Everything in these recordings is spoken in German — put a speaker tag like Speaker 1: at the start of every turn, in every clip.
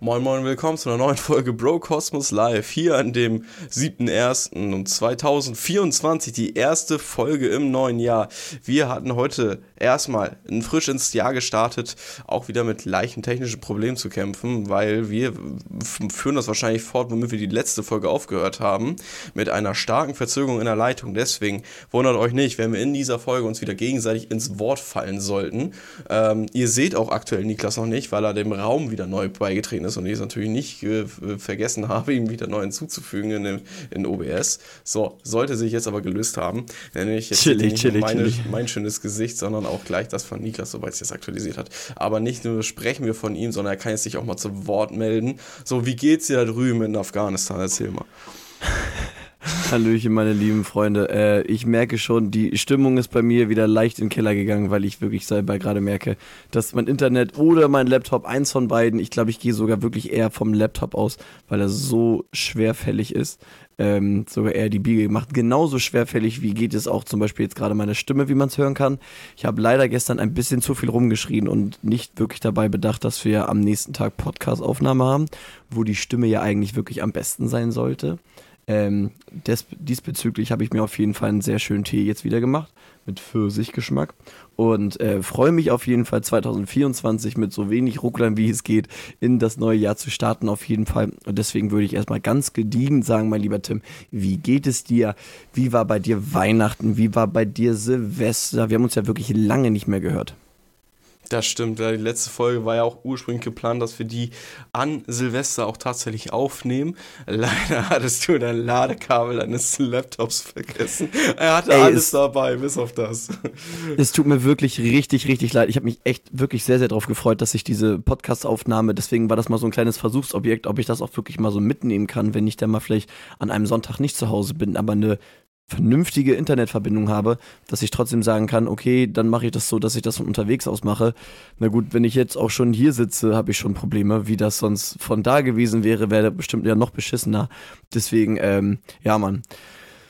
Speaker 1: Moin Moin, willkommen zu einer neuen Folge Bro Cosmos Live hier an dem 7.1. und 2024, die erste Folge im neuen Jahr. Wir hatten heute erstmal frisch ins Jahr gestartet, auch wieder mit leichten technischen Problemen zu kämpfen, weil wir führen das wahrscheinlich fort, womit wir die letzte Folge aufgehört haben, mit einer starken Verzögerung in der Leitung. Deswegen wundert euch nicht, wenn wir in dieser Folge uns wieder gegenseitig ins Wort fallen sollten. Ähm, ihr seht auch aktuell Niklas noch nicht, weil er dem Raum wieder neu beigetreten ist und ich es natürlich nicht äh, vergessen habe, ihm wieder neu hinzuzufügen in, in OBS. So, sollte sich jetzt aber gelöst haben. Nämlich jetzt chillig, nicht chillig, meine, mein schönes Gesicht, sondern auch gleich das von Niklas, sobald es jetzt aktualisiert hat. Aber nicht nur sprechen wir von ihm, sondern er kann jetzt sich auch mal zu Wort melden. So, wie geht's dir da drüben in Afghanistan? Erzähl mal.
Speaker 2: Hallöchen, meine lieben Freunde. Äh, ich merke schon, die Stimmung ist bei mir wieder leicht in den Keller gegangen, weil ich wirklich selber gerade merke, dass mein Internet oder mein Laptop, eins von beiden, ich glaube, ich gehe sogar wirklich eher vom Laptop aus, weil er so schwerfällig ist. Ähm, sogar eher die Biege gemacht. Genauso schwerfällig wie geht es auch zum Beispiel jetzt gerade meine Stimme, wie man es hören kann. Ich habe leider gestern ein bisschen zu viel rumgeschrien und nicht wirklich dabei bedacht, dass wir am nächsten Tag Podcast-Aufnahme haben, wo die Stimme ja eigentlich wirklich am besten sein sollte. Ähm, des, diesbezüglich habe ich mir auf jeden Fall einen sehr schönen Tee jetzt wieder gemacht mit Pfirsichgeschmack und äh, freue mich auf jeden Fall 2024 mit so wenig Rucklern wie es geht in das neue Jahr zu starten auf jeden Fall und deswegen würde ich erstmal ganz gediegen sagen, mein lieber Tim, wie geht es dir? Wie war bei dir Weihnachten? Wie war bei dir Silvester? Wir haben uns ja wirklich lange nicht mehr gehört.
Speaker 1: Das stimmt. Die letzte Folge war ja auch ursprünglich geplant, dass wir die an Silvester auch tatsächlich aufnehmen. Leider hattest du dein Ladekabel deines Laptops vergessen. Er hatte Ey, alles dabei, bis auf das.
Speaker 2: Es tut mir wirklich richtig, richtig leid. Ich habe mich echt wirklich sehr, sehr darauf gefreut, dass ich diese Podcast-Aufnahme, deswegen war das mal so ein kleines Versuchsobjekt, ob ich das auch wirklich mal so mitnehmen kann, wenn ich dann mal vielleicht an einem Sonntag nicht zu Hause bin, aber eine vernünftige Internetverbindung habe, dass ich trotzdem sagen kann, okay, dann mache ich das so, dass ich das von unterwegs aus mache. Na gut, wenn ich jetzt auch schon hier sitze, habe ich schon Probleme. Wie das sonst von da gewesen wäre, wäre bestimmt ja noch beschissener. Deswegen, ähm, ja, Mann.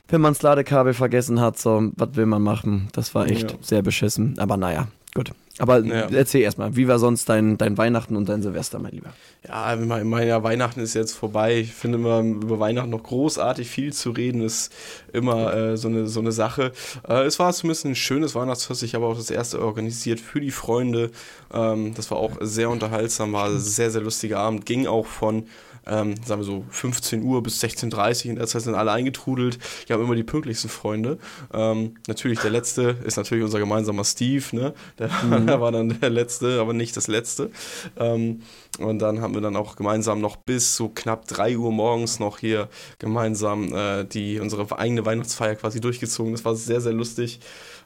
Speaker 2: Wenn man das Ladekabel vergessen hat, so, was will man machen? Das war echt ja. sehr beschissen. Aber naja, gut. Aber ja. erzähl erstmal, wie war sonst dein, dein Weihnachten und dein Silvester, mein Lieber?
Speaker 1: Ja, mein ja, Weihnachten ist jetzt vorbei. Ich finde immer über Weihnachten noch großartig viel zu reden, ist immer äh, so, eine, so eine Sache. Äh, es war zumindest ein schönes Weihnachtsfest. Ich habe auch das erste organisiert für die Freunde. Ähm, das war auch sehr unterhaltsam, war ein sehr, sehr lustiger Abend. Ging auch von ähm, sagen wir so 15 Uhr bis 16.30 Uhr. In der Zeit sind alle eingetrudelt. Ich habe immer die pünktlichsten Freunde. Ähm, natürlich der letzte ist natürlich unser gemeinsamer Steve, ne? Der, mhm. der war dann der letzte, aber nicht das letzte. Ähm, und dann haben wir dann auch gemeinsam noch bis so knapp 3 Uhr morgens noch hier gemeinsam äh, die unsere eigene Weihnachtsfeier quasi durchgezogen. Das war sehr, sehr lustig.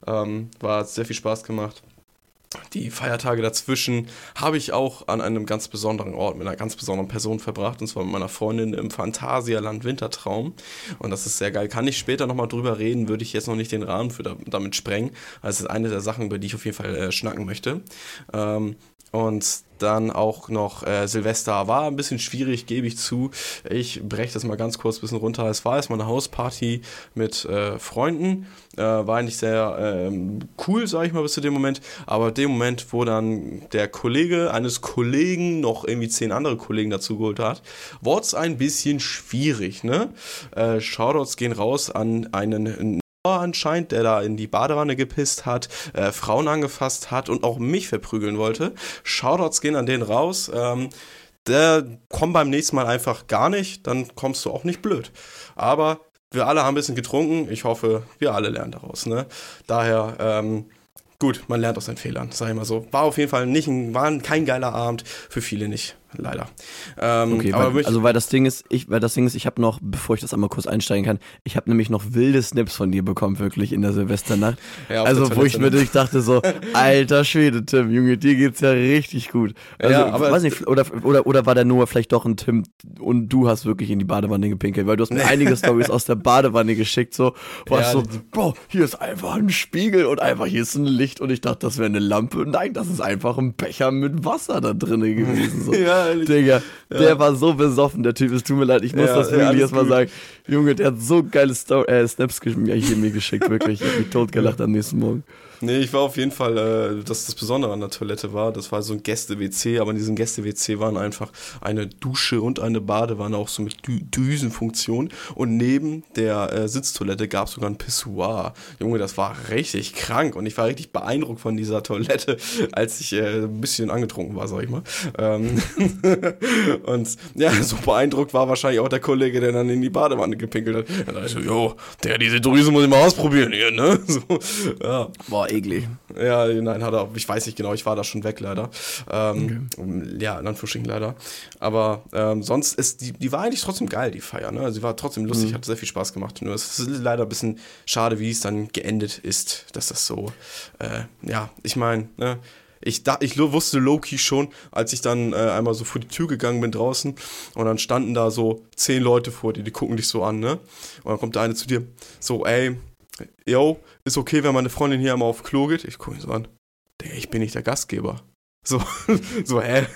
Speaker 1: Ähm, war sehr viel Spaß gemacht die Feiertage dazwischen habe ich auch an einem ganz besonderen Ort mit einer ganz besonderen Person verbracht, und zwar mit meiner Freundin im Phantasialand Wintertraum. Und das ist sehr geil. Kann ich später nochmal drüber reden, würde ich jetzt noch nicht den Rahmen für damit sprengen. Das ist eine der Sachen, über die ich auf jeden Fall äh, schnacken möchte. Ähm, und dann auch noch äh, Silvester war ein bisschen schwierig, gebe ich zu. Ich breche das mal ganz kurz ein bisschen runter. Es war erstmal eine Hausparty mit äh, Freunden. Äh, war eigentlich sehr ähm, cool, sage ich mal, bis zu dem Moment. Aber dem Moment, wo dann der Kollege eines Kollegen noch irgendwie zehn andere Kollegen dazu geholt hat, wurde es ein bisschen schwierig. Ne? Äh, Shoutouts gehen raus an einen anscheinend, der da in die Badewanne gepisst hat, äh, Frauen angefasst hat und auch mich verprügeln wollte. Shoutouts gehen an den raus. Ähm, der kommt beim nächsten Mal einfach gar nicht, dann kommst du auch nicht blöd. Aber wir alle haben ein bisschen getrunken. Ich hoffe, wir alle lernen daraus. Ne? Daher, ähm, gut, man lernt aus seinen Fehlern, sag ich mal so. War auf jeden Fall nicht ein, war kein geiler Abend, für viele nicht leider.
Speaker 2: Ähm, okay, weil, also weil das Ding ist, ich, weil das Ding ist, ich habe noch, bevor ich das einmal kurz einsteigen kann, ich habe nämlich noch wilde Snips von dir bekommen, wirklich in der Silvesternacht. Ja, also wo ich mir ne? dachte so, alter Schwede, Tim, Junge, dir geht's ja richtig gut. Also, ja, aber weiß nicht, oder, oder, oder war der Noah vielleicht doch ein Tim und du hast wirklich in die Badewanne gepinkelt, weil du hast mir einige Stories aus der Badewanne geschickt, so, warst ja, so, Bro, hier ist einfach ein Spiegel und einfach hier ist ein Licht und ich dachte, das wäre eine Lampe. Nein, das ist einfach ein Becher mit Wasser da drin gewesen. So. ja, ehrlich. Digga, ja. der war so besoffen, der Typ. Es tut mir leid, ich muss ja, das wirklich ja, erstmal sagen. Junge, der hat so geile Sto äh, Snaps mir geschickt, wirklich. Ich hab mich totgelacht am nächsten Morgen.
Speaker 1: Nee, ich war auf jeden Fall, äh, dass das Besondere an der Toilette war, das war so ein Gäste-WC, aber in diesem Gäste-WC waren einfach eine Dusche und eine Badewanne, auch so mit Dü Düsenfunktion. Und neben der äh, Sitztoilette gab es sogar ein Pissoir. Junge, das war richtig krank und ich war richtig beeindruckt von dieser Toilette, als ich äh, ein bisschen angetrunken war, sag ich mal. Ähm und ja, so beeindruckt war wahrscheinlich auch der Kollege, der dann in die Badewanne gepinkelt hat. Dann dachte ich so, jo, der, diese Drüse muss ich mal ausprobieren hier, ne? So, ja.
Speaker 2: Boah, eklig.
Speaker 1: Ja, nein, hat er, ich weiß nicht genau, ich war da schon weg leider. Ähm, okay. Ja, in Anführungsstrichen leider. Aber ähm, sonst ist die, die war eigentlich trotzdem geil, die Feier. Ne? Also sie war trotzdem lustig, mhm. hat sehr viel Spaß gemacht. Nur es ist leider ein bisschen schade, wie es dann geendet ist, dass das so, äh, ja, ich meine, ne? ich, da, ich wusste Loki schon, als ich dann äh, einmal so vor die Tür gegangen bin draußen und dann standen da so zehn Leute vor dir, die gucken dich so an, ne? Und dann kommt der eine zu dir, so, ey, yo, ist okay, wenn meine Freundin hier einmal auf Klo geht? Ich gucke ihn so an. Digga, ich bin nicht der Gastgeber. So, so, hä?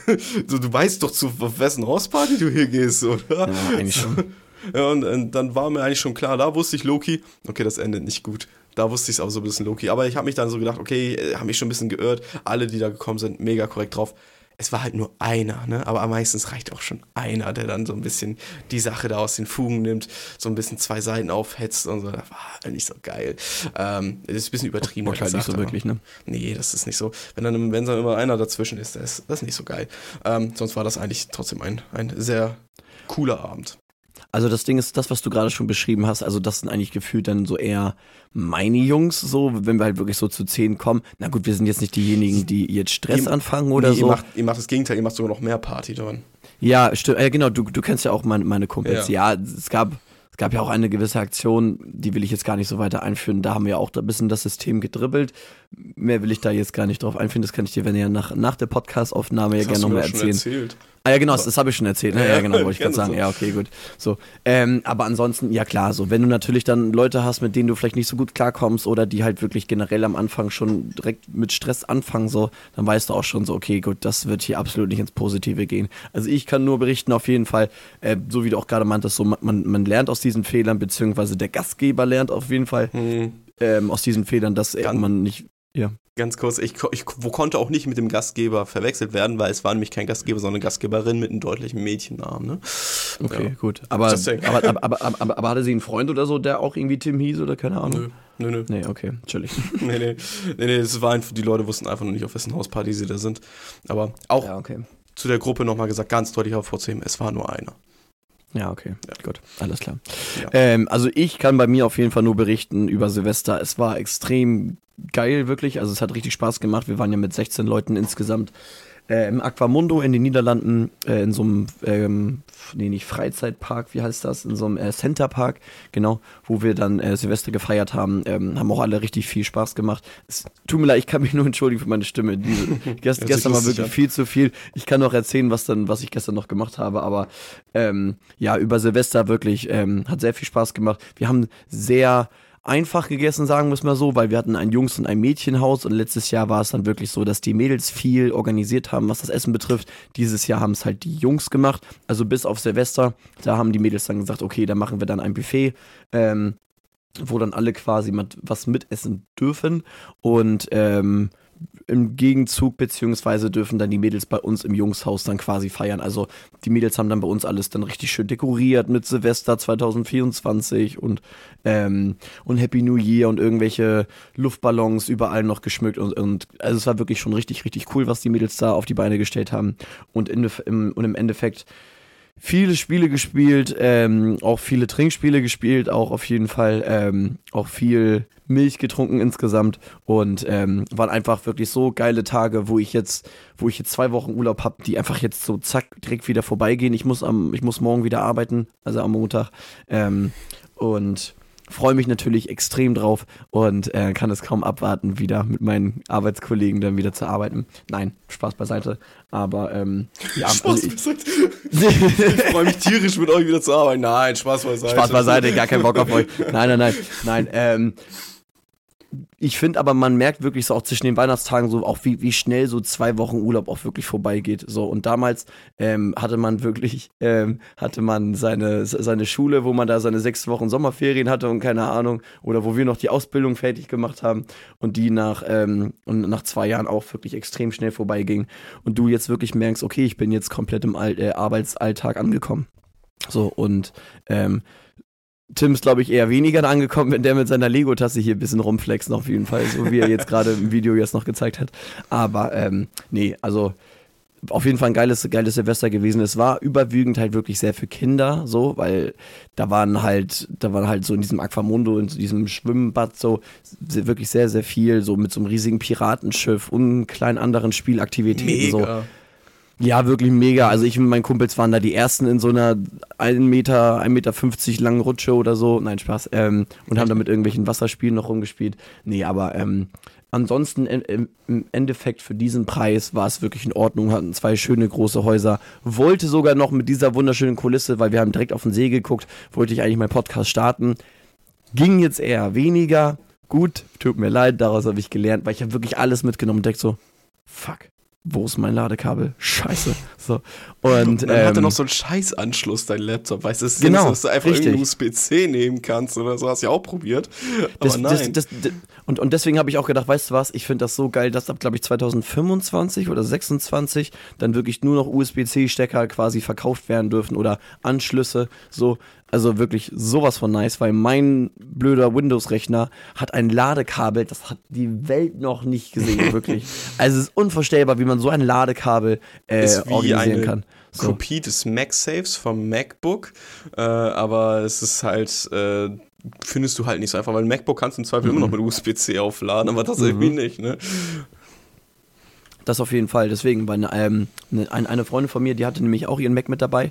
Speaker 1: So, du weißt doch, zu wessen Hausparty du hier gehst, oder? Ja, eigentlich schon. Ja, und, und, dann war mir eigentlich schon klar, da wusste ich Loki, okay, das endet nicht gut. Da wusste ich es auch so ein bisschen Loki. Aber ich habe mich dann so gedacht, okay, äh, habe mich schon ein bisschen geirrt. Alle, die da gekommen sind, mega korrekt drauf es war halt nur einer, ne? aber meistens reicht auch schon einer, der dann so ein bisschen die Sache da aus den Fugen nimmt, so ein bisschen zwei Seiten aufhetzt und so. Das war halt nicht so geil. Ähm, das ist ein bisschen übertrieben.
Speaker 2: Halt nicht so wirklich, ne?
Speaker 1: Nee, das ist nicht so. Wenn dann, wenn dann immer einer dazwischen ist, das, das ist nicht so geil. Ähm, sonst war das eigentlich trotzdem ein, ein sehr cooler Abend.
Speaker 2: Also das Ding ist, das, was du gerade schon beschrieben hast, also das sind eigentlich gefühlt dann so eher meine Jungs, so, wenn wir halt wirklich so zu zehn kommen. Na gut, wir sind jetzt nicht diejenigen, die jetzt Stress ihr, anfangen oder nee, so.
Speaker 1: Ihr macht, ihr macht das Gegenteil, ihr macht sogar noch mehr Party dran.
Speaker 2: Ja, stimmt. Äh, genau, du, du kennst ja auch meine, meine Kumpels. Ja. ja, es gab es gab ja auch eine gewisse Aktion, die will ich jetzt gar nicht so weiter einführen. Da haben wir auch ein bisschen das System gedribbelt. Mehr will ich da jetzt gar nicht drauf einführen. Das kann ich dir, wenn ihr nach, nach der Podcast-Aufnahme ja gerne nochmal erzählen. Erzählt. Ah ja, genau, das, das habe ich schon erzählt. Ne? Ja, ja, genau, wollte ich gerade sagen. So. Ja, okay, gut. So, ähm, aber ansonsten, ja klar, so, wenn du natürlich dann Leute hast, mit denen du vielleicht nicht so gut klarkommst oder die halt wirklich generell am Anfang schon direkt mit Stress anfangen, so, dann weißt du auch schon so, okay, gut, das wird hier absolut nicht ins Positive gehen. Also ich kann nur berichten, auf jeden Fall, äh, so wie du auch gerade meintest, so, man, man lernt aus diesen Fehlern, beziehungsweise der Gastgeber lernt auf jeden Fall. Mhm. Ähm, aus diesen Fehlern, dass man nicht ja.
Speaker 1: Ganz kurz, ich, ich wo konnte auch nicht mit dem Gastgeber verwechselt werden, weil es war nämlich kein Gastgeber, sondern eine Gastgeberin mit einem deutlichen Mädchennamen. Ne?
Speaker 2: Okay, ja. gut. Aber, aber, aber, aber, aber, hatte sie einen Freund oder so, der auch irgendwie Tim hieß oder keine Ahnung?
Speaker 1: Nö, nö, nö.
Speaker 2: Nee, okay, natürlich.
Speaker 1: nee, nee, nee, nee, es war einfach, die Leute wussten einfach noch nicht, auf wessen Hausparty sie da sind. Aber auch ja, okay. zu der Gruppe nochmal gesagt, ganz deutlich hervorzuheben, es war nur einer.
Speaker 2: Ja, okay. Ja. Gut, alles klar. Ja. Ähm, also ich kann bei mir auf jeden Fall nur berichten über Silvester. Es war extrem geil, wirklich. Also es hat richtig Spaß gemacht. Wir waren ja mit 16 Leuten insgesamt äh, im Aquamundo in den Niederlanden, äh, in so einem, ähm, nee, nicht Freizeitpark, wie heißt das? In so einem äh, Centerpark, genau, wo wir dann äh, Silvester gefeiert haben. Ähm, haben auch alle richtig viel Spaß gemacht. Es tut mir leid, ich kann mich nur entschuldigen für meine Stimme. Diese, gest, gestern war wirklich viel zu viel. Ich kann noch erzählen, was dann, was ich gestern noch gemacht habe, aber ähm, ja, über Silvester wirklich ähm, hat sehr viel Spaß gemacht. Wir haben sehr einfach gegessen, sagen wir es mal so, weil wir hatten ein Jungs- und ein Mädchenhaus und letztes Jahr war es dann wirklich so, dass die Mädels viel organisiert haben, was das Essen betrifft. Dieses Jahr haben es halt die Jungs gemacht, also bis auf Silvester, da haben die Mädels dann gesagt, okay, da machen wir dann ein Buffet. Ähm, wo dann alle quasi mit, was mitessen dürfen und ähm, im Gegenzug, beziehungsweise dürfen dann die Mädels bei uns im Jungshaus dann quasi feiern. Also die Mädels haben dann bei uns alles dann richtig schön dekoriert mit Silvester 2024 und, ähm, und Happy New Year und irgendwelche Luftballons überall noch geschmückt und, und also es war wirklich schon richtig, richtig cool, was die Mädels da auf die Beine gestellt haben. Und, in, im, und im Endeffekt viele Spiele gespielt, ähm, auch viele Trinkspiele gespielt, auch auf jeden Fall ähm, auch viel Milch getrunken insgesamt und ähm, waren einfach wirklich so geile Tage, wo ich jetzt, wo ich jetzt zwei Wochen Urlaub habe, die einfach jetzt so zack direkt wieder vorbeigehen. Ich muss am, ich muss morgen wieder arbeiten, also am Montag ähm, und freue mich natürlich extrem drauf und äh, kann es kaum abwarten, wieder mit meinen Arbeitskollegen dann wieder zu arbeiten. Nein, Spaß beiseite. Aber ähm, ja, Spaß also beiseite.
Speaker 1: ich freue mich tierisch mit euch wieder zu arbeiten. Nein, Spaß beiseite.
Speaker 2: Spaß beiseite, gar keinen Bock auf euch. Nein, nein, nein, nein. Ähm, ich finde aber, man merkt wirklich so auch zwischen den Weihnachtstagen so auch, wie, wie schnell so zwei Wochen Urlaub auch wirklich vorbeigeht. So, und damals ähm, hatte man wirklich, ähm, hatte man seine, seine Schule, wo man da seine sechs Wochen Sommerferien hatte und keine Ahnung, oder wo wir noch die Ausbildung fertig gemacht haben und die nach, ähm, und nach zwei Jahren auch wirklich extrem schnell vorbeiging. Und du jetzt wirklich merkst, okay, ich bin jetzt komplett im All äh, Arbeitsalltag angekommen. So, und ähm, Tim ist, glaube ich, eher weniger angekommen, wenn der mit seiner Lego-Tasse hier ein bisschen rumflext, auf jeden Fall, so wie er jetzt gerade im Video jetzt noch gezeigt hat. Aber ähm, nee, also auf jeden Fall ein geiles, geiles Silvester gewesen. Es war überwiegend halt wirklich sehr für Kinder, so, weil da waren halt, da waren halt so in diesem Aquamundo, in diesem Schwimmbad so wirklich sehr, sehr viel, so mit so einem riesigen Piratenschiff und kleinen anderen Spielaktivitäten. Mega. So. Ja, wirklich mega. Also ich und mein Kumpels waren da die ersten in so einer 1 Meter, 1,50 Meter 50 langen Rutsche oder so. Nein, Spaß. Ähm, und haben da mit irgendwelchen Wasserspielen noch rumgespielt. Nee, aber ähm, ansonsten im Endeffekt für diesen Preis war es wirklich in Ordnung. Hatten zwei schöne große Häuser. Wollte sogar noch mit dieser wunderschönen Kulisse, weil wir haben direkt auf den See geguckt, wollte ich eigentlich meinen Podcast starten. Ging jetzt eher weniger. Gut, tut mir leid, daraus habe ich gelernt, weil ich habe wirklich alles mitgenommen und denke so, fuck wo ist mein Ladekabel? Scheiße. So. Und, und
Speaker 1: dann ähm, hat er noch so einen Scheißanschluss, dein Laptop. Weißt du, es
Speaker 2: genau,
Speaker 1: dass du einfach richtig. irgendeinen USB-C nehmen kannst oder so. Hast du ja auch probiert. Aber
Speaker 2: das,
Speaker 1: nein.
Speaker 2: Das, das, und, und deswegen habe ich auch gedacht, weißt du was, ich finde das so geil, dass ab, glaube ich, 2025 oder 26 dann wirklich nur noch USB-C-Stecker quasi verkauft werden dürfen oder Anschlüsse. So, also wirklich sowas von nice, weil mein blöder Windows-Rechner hat ein Ladekabel, das hat die Welt noch nicht gesehen, wirklich. Also es ist unvorstellbar, wie man so ein Ladekabel äh, ist wie organisieren kann.
Speaker 1: So. Kopie des MagSafes vom MacBook, äh, aber es ist halt äh, findest du halt nicht so einfach, weil ein MacBook kannst du im Zweifel mhm. immer noch mit USB-C aufladen, aber das mhm. irgendwie nicht, ne?
Speaker 2: Das auf jeden Fall. Deswegen, weil ähm, eine, eine Freundin von mir, die hatte nämlich auch ihren Mac mit dabei,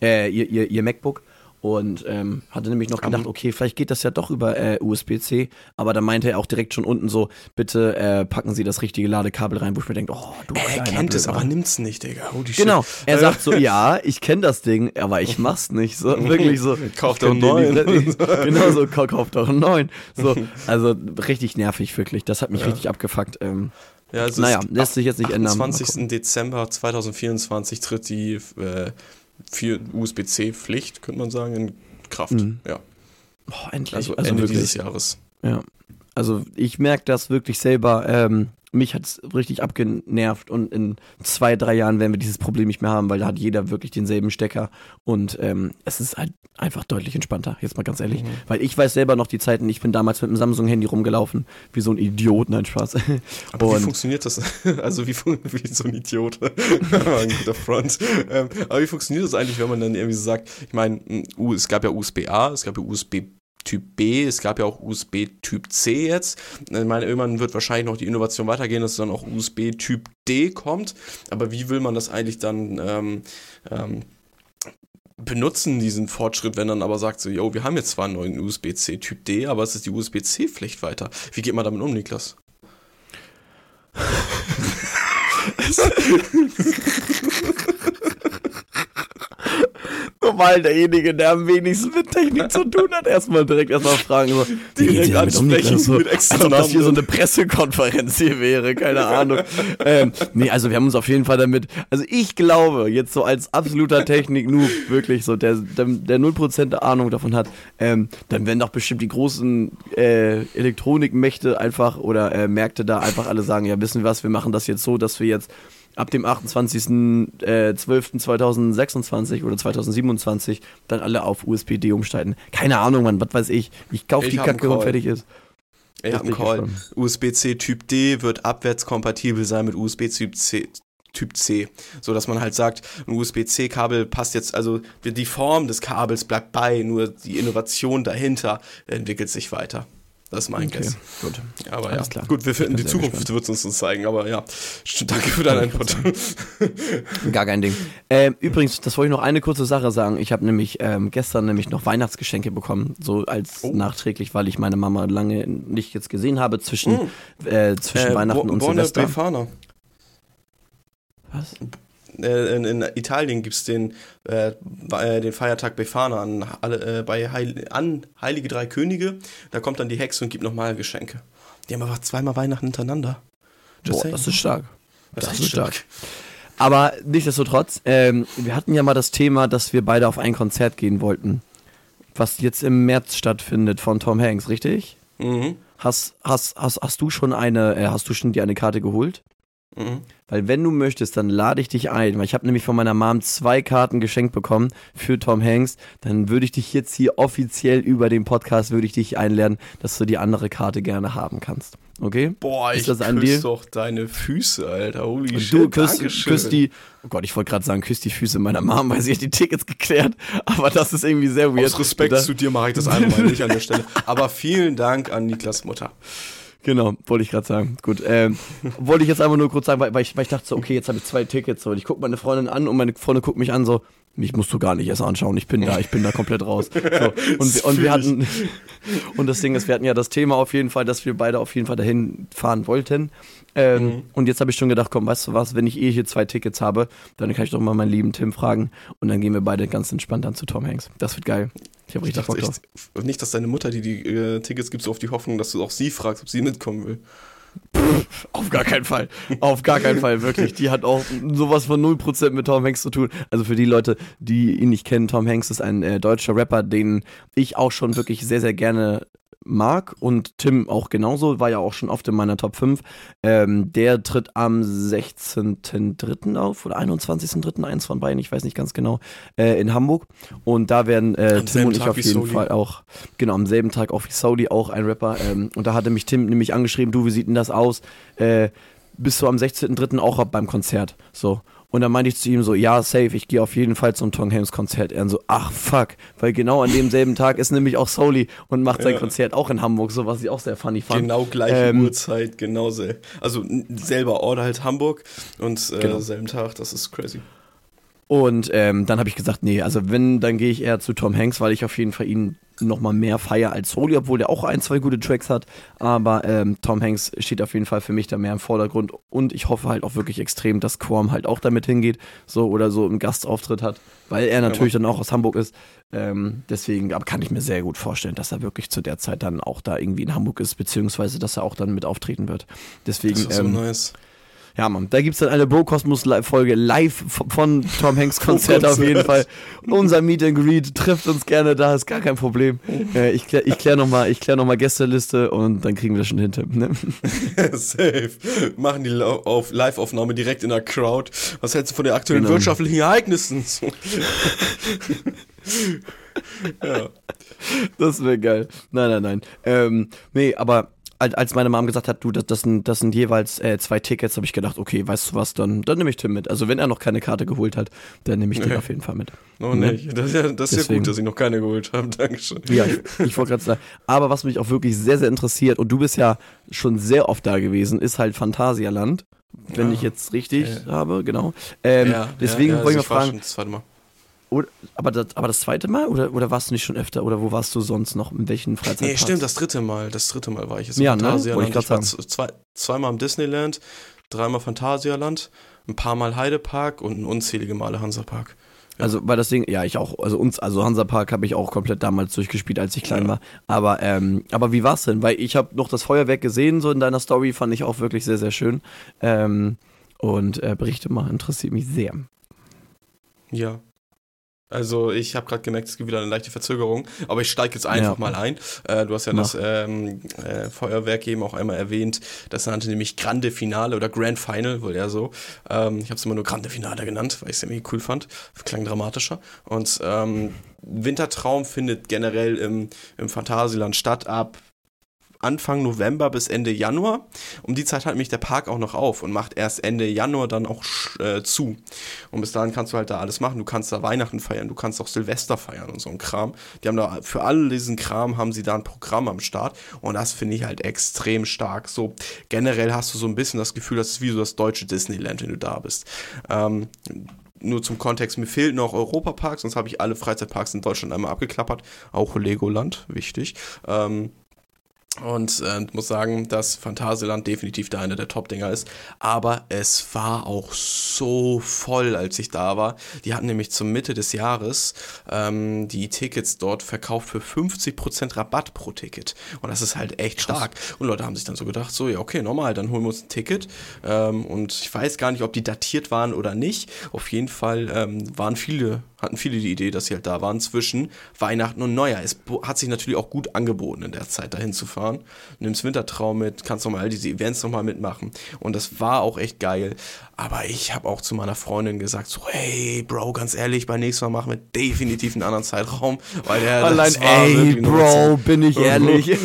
Speaker 2: äh, ihr, ihr, ihr MacBook und ähm, hatte nämlich noch gedacht, okay, vielleicht geht das ja doch über äh, USB-C, aber dann meinte er auch direkt schon unten so, bitte äh, packen Sie das richtige Ladekabel rein, wo ich mir denke, oh, du
Speaker 1: Er kennt es, aber nimmt's nicht, Digga.
Speaker 2: Oh, genau, er sagt so, ja, ich kenne das Ding, aber ich mach's nicht. So, wirklich so.
Speaker 1: Kauf doch einen neuen.
Speaker 2: genau so, kauf doch einen neuen. So, also richtig nervig, wirklich. Das hat mich ja. richtig abgefuckt. Ähm, ja, also naja, lässt sich jetzt nicht ändern.
Speaker 1: Am 20. Dezember 2024 tritt die äh, für USB-C-Pflicht, könnte man sagen, in Kraft. Mhm. Ja.
Speaker 2: Oh, endlich.
Speaker 1: Also, also Ende wirklich. dieses Jahres.
Speaker 2: Ja. Also ich merke das wirklich selber. Ähm, mich hat es richtig abgenervt und in zwei, drei Jahren werden wir dieses Problem nicht mehr haben, weil da hat jeder wirklich denselben Stecker und ähm, es ist halt einfach deutlich entspannter, jetzt mal ganz ehrlich. Mhm. Weil ich weiß selber noch die Zeiten, ich bin damals mit einem Samsung-Handy rumgelaufen, wie so ein Idiot, nein, Spaß.
Speaker 1: Aber und wie funktioniert das? Also wie, wie so ein Idiot. ein guter Front. Ähm, aber wie funktioniert das eigentlich, wenn man dann irgendwie so sagt, ich meine, es gab ja USB-A, es gab ja USB Typ B, es gab ja auch USB Typ C jetzt. Ich meine, irgendwann wird wahrscheinlich noch die Innovation weitergehen, dass dann auch USB Typ D kommt. Aber wie will man das eigentlich dann ähm, ähm, benutzen, diesen Fortschritt, wenn dann aber sagt so, yo, wir haben jetzt zwar einen neuen USB-C Typ D, aber es ist die USB-C-Pflicht weiter. Wie geht man damit um, Niklas?
Speaker 2: normal derjenige, der am wenigsten mit Technik zu tun hat, erstmal direkt erstmal fragen. So, direkt ansprechen so, mit extra Als ob das hier so eine Pressekonferenz hier wäre, keine Ahnung. ähm, nee, also wir haben uns auf jeden Fall damit, also ich glaube, jetzt so als absoluter Technik-Noob, wirklich so, der, der, der 0% Ahnung davon hat, ähm, dann werden doch bestimmt die großen äh, Elektronikmächte einfach oder äh, Märkte da einfach alle sagen, ja, wissen wir was, wir machen das jetzt so, dass wir jetzt ab dem 28.12.2026 äh, oder 2027 dann alle auf USB-D umsteigen. Keine Ahnung, Mann, was weiß ich. Ich kaufe die Kacke und fertig ist.
Speaker 1: Ich habe einen Call. USB-C Typ D wird abwärtskompatibel sein mit USB-Typ C. Typ C, so dass man halt sagt, ein USB-C-Kabel passt jetzt, also die Form des Kabels bleibt bei, nur die Innovation dahinter entwickelt sich weiter. Das ist mein okay, Guess. Gut. Aber Alles ja, klar. gut, wir finden die Zukunft wird es uns zeigen, aber ja, danke für deinen Input.
Speaker 2: Gar kein Ding. Ähm, übrigens, das wollte ich noch eine kurze Sache sagen. Ich habe nämlich ähm, gestern nämlich noch Weihnachtsgeschenke bekommen, so als oh. nachträglich, weil ich meine Mama lange nicht jetzt gesehen habe zwischen, mm. äh, zwischen äh, Weihnachten und Silvester. Befana.
Speaker 1: Was? Äh, in, in, Italien gibt es den, äh, äh, den Feiertag Befana an, alle, äh, bei Heil, an Heilige Drei Könige. Da kommt dann die Hexe und gibt nochmal Geschenke. Die haben einfach zweimal Weihnachten hintereinander.
Speaker 2: Just Boah, das ist stark. Das, das ist stark. stark. Aber nichtsdestotrotz, ähm, wir hatten ja mal das Thema, dass wir beide auf ein Konzert gehen wollten. Was jetzt im März stattfindet von Tom Hanks, richtig? Mhm. Hast, hast, hast, hast du schon eine, äh, hast du schon dir eine Karte geholt? Mhm. Weil wenn du möchtest, dann lade ich dich ein, weil ich habe nämlich von meiner Mom zwei Karten geschenkt bekommen für Tom Hanks. Dann würde ich dich jetzt hier offiziell über den Podcast würde ich dich einlernen, dass du die andere Karte gerne haben kannst. Okay?
Speaker 1: Boah, ich küsse doch deine Füße, Alter. Holy shit.
Speaker 2: Du küsst, küsst die, oh Gott, ich wollte gerade sagen, küsst die Füße meiner Mom, weil sie hat die Tickets geklärt. Aber das ist irgendwie sehr weird.
Speaker 1: Aus Respekt zu dir mache ich das einmal nicht an der Stelle. Aber vielen Dank an Niklas Mutter.
Speaker 2: Genau, wollte ich gerade sagen. Gut, ähm, wollte ich jetzt einfach nur kurz sagen, weil, weil, ich, weil ich dachte so, okay, jetzt habe ich zwei Tickets. So, und ich gucke meine Freundin an und meine Freundin guckt mich an so, mich musst du gar nicht erst anschauen, ich bin da, ich bin da komplett raus. So, und, und wir hatten, und das Ding ist, wir hatten ja das Thema auf jeden Fall, dass wir beide auf jeden Fall dahin fahren wollten. Ähm, mhm. Und jetzt habe ich schon gedacht, komm, weißt du was, wenn ich eh hier zwei Tickets habe, dann kann ich doch mal meinen lieben Tim fragen und dann gehen wir beide ganz entspannt dann zu Tom Hanks. Das wird geil.
Speaker 1: Ich habe richtig Bock drauf. Nicht, dass deine Mutter, die die äh, Tickets gibt, so auf die Hoffnung, dass du auch sie fragst, ob sie mitkommen will.
Speaker 2: Pff, auf gar keinen Fall. Auf gar keinen Fall, wirklich. Die hat auch sowas von 0% mit Tom Hanks zu tun. Also für die Leute, die ihn nicht kennen, Tom Hanks ist ein äh, deutscher Rapper, den ich auch schon wirklich sehr, sehr gerne mag und Tim auch genauso, war ja auch schon oft in meiner Top 5. Ähm, der tritt am 16.03. auf oder 21.03. eins von beiden, ich weiß nicht ganz genau, äh, in Hamburg. Und da werden äh, Tim und ich Tag auf jeden Soli. Fall auch, genau, am selben Tag auch wie Saudi, auch ein Rapper. Ähm, und da hatte mich Tim nämlich angeschrieben, du, wie sieht denn das aus? Äh, bist du am 16.03. auch beim Konzert? So. Und dann meinte ich zu ihm so, ja, safe, ich gehe auf jeden Fall zum Tom Hanks Konzert. Er so, ach fuck, weil genau an demselben Tag ist nämlich auch Soli und macht sein Konzert auch in Hamburg, so was ich auch sehr funny fand.
Speaker 1: Genau gleiche ähm, Uhrzeit, genau sel also selber Ort halt Hamburg und äh, genau. selben Tag, das ist crazy.
Speaker 2: Und ähm, dann habe ich gesagt, nee, also wenn, dann gehe ich eher zu Tom Hanks, weil ich auf jeden Fall ihn nochmal mehr feier als Soli, obwohl der auch ein, zwei gute Tracks hat. Aber ähm, Tom Hanks steht auf jeden Fall für mich da mehr im Vordergrund. Und ich hoffe halt auch wirklich extrem, dass Quam halt auch damit hingeht, so oder so einen Gastauftritt hat, weil er natürlich ja, dann auch aus Hamburg ist. Ähm, deswegen aber kann ich mir sehr gut vorstellen, dass er wirklich zu der Zeit dann auch da irgendwie in Hamburg ist, beziehungsweise dass er auch dann mit auftreten wird. Deswegen. Das ist so ähm, nice. Ja, Mann, da gibt es dann eine Bro-Kosmos-Folge live von Tom Hanks Konzert auf jeden Fall. Unser Meet and Greet trifft uns gerne da, ist gar kein Problem. Äh, ich kläre ich klär nochmal klär noch Gästeliste und dann kriegen wir schon hinter. Ne?
Speaker 1: Safe. Machen die Live-Aufnahme direkt in der Crowd. Was hältst du von den aktuellen genau. wirtschaftlichen Ereignissen?
Speaker 2: ja. Das wäre geil. Nein, nein, nein. Ähm, nee, aber als meine Mom gesagt hat, du, das, das, sind, das sind jeweils äh, zwei Tickets, habe ich gedacht, okay, weißt du was, dann, dann nehme ich Tim mit. Also wenn er noch keine Karte geholt hat, dann nehme ich nee. den auf jeden Fall mit.
Speaker 1: Oh ne? nicht. Das ist ja, das ist ja gut, dass ich noch keine geholt habe. Dankeschön.
Speaker 2: Ja, ich, ich wollte gerade sagen. Aber was mich auch wirklich sehr, sehr interessiert, und du bist ja schon sehr oft da gewesen, ist halt Phantasialand. Wenn ja. ich jetzt richtig okay. habe, genau. Ähm, ja, deswegen ja, wollte ich mal fragen. Warte mal. Oder, aber, das, aber das zweite Mal oder, oder warst du nicht schon öfter oder wo warst du sonst noch? In welchen Freizeitparks? Nee,
Speaker 1: stimmt, das dritte Mal. Das dritte Mal war ich jetzt
Speaker 2: ja, ne? Ich, ich
Speaker 1: war zwei, zweimal im Disneyland, dreimal Phantasialand, ein paar Mal Heidepark und unzählige Male Hansapark.
Speaker 2: Ja. Also weil das Ding, ja, ich auch, also uns, also Hansapark habe ich auch komplett damals durchgespielt, als ich klein ja. war. Aber, ähm, aber wie war's denn? Weil ich habe noch das Feuerwerk gesehen, so in deiner Story, fand ich auch wirklich sehr, sehr schön. Ähm, und äh, berichte mal, interessiert mich sehr.
Speaker 1: Ja, also ich habe gerade gemerkt, es gibt wieder eine leichte Verzögerung, aber ich steige jetzt einfach ja. mal ein. Äh, du hast ja Mach. das ähm, äh, Feuerwerk eben auch einmal erwähnt. Das nannte nämlich Grande Finale oder Grand Final, wohl eher so. Ähm, ich habe es immer nur Grande Finale genannt, weil ich es irgendwie cool fand. Klang dramatischer. Und ähm, Wintertraum findet generell im, im Phantasialand statt ab Anfang November bis Ende Januar. Um die Zeit hat mich der Park auch noch auf und macht erst Ende Januar dann auch äh, zu. Und bis dahin kannst du halt da alles machen. Du kannst da Weihnachten feiern, du kannst auch Silvester feiern und so ein Kram. Die haben da für all diesen Kram haben sie da ein Programm am Start und das finde ich halt extrem stark. So generell hast du so ein bisschen das Gefühl, das ist wie so das deutsche Disneyland, wenn du da bist. Ähm, nur zum Kontext, mir fehlt noch Europapark, sonst habe ich alle Freizeitparks in Deutschland einmal abgeklappert. Auch Legoland, wichtig. Ähm, Und äh, muss sagen, dass Phantasialand definitiv da einer der Top-Dinger ist. Aber es war auch so voll, als ich da war. Die hatten nämlich zur Mitte des Jahres ähm, die Tickets dort verkauft für 50% Rabatt pro Ticket. Und das ist halt echt stark. Und Leute haben sich dann so gedacht, so, ja, okay, normal, dann holen wir uns ein Ticket. Ähm, und ich weiß gar nicht, ob die datiert waren oder nicht. Auf jeden Fall ähm, waren viele hatten viele die Idee, dass sie halt da waren zwischen Weihnachten und Neujahr. Es hat sich natürlich auch gut angeboten in der Zeit dahin zu fahren. Nimmst Wintertraum mit, kannst nochmal all diese Events nochmal mitmachen. Und das war auch echt geil. Aber ich habe auch zu meiner Freundin gesagt, so, hey, Bro, ganz ehrlich, beim nächsten Mal machen wir definitiv einen anderen Zeitraum. Weil der,
Speaker 2: Allein, ey, Bro, bin ich ehrlich.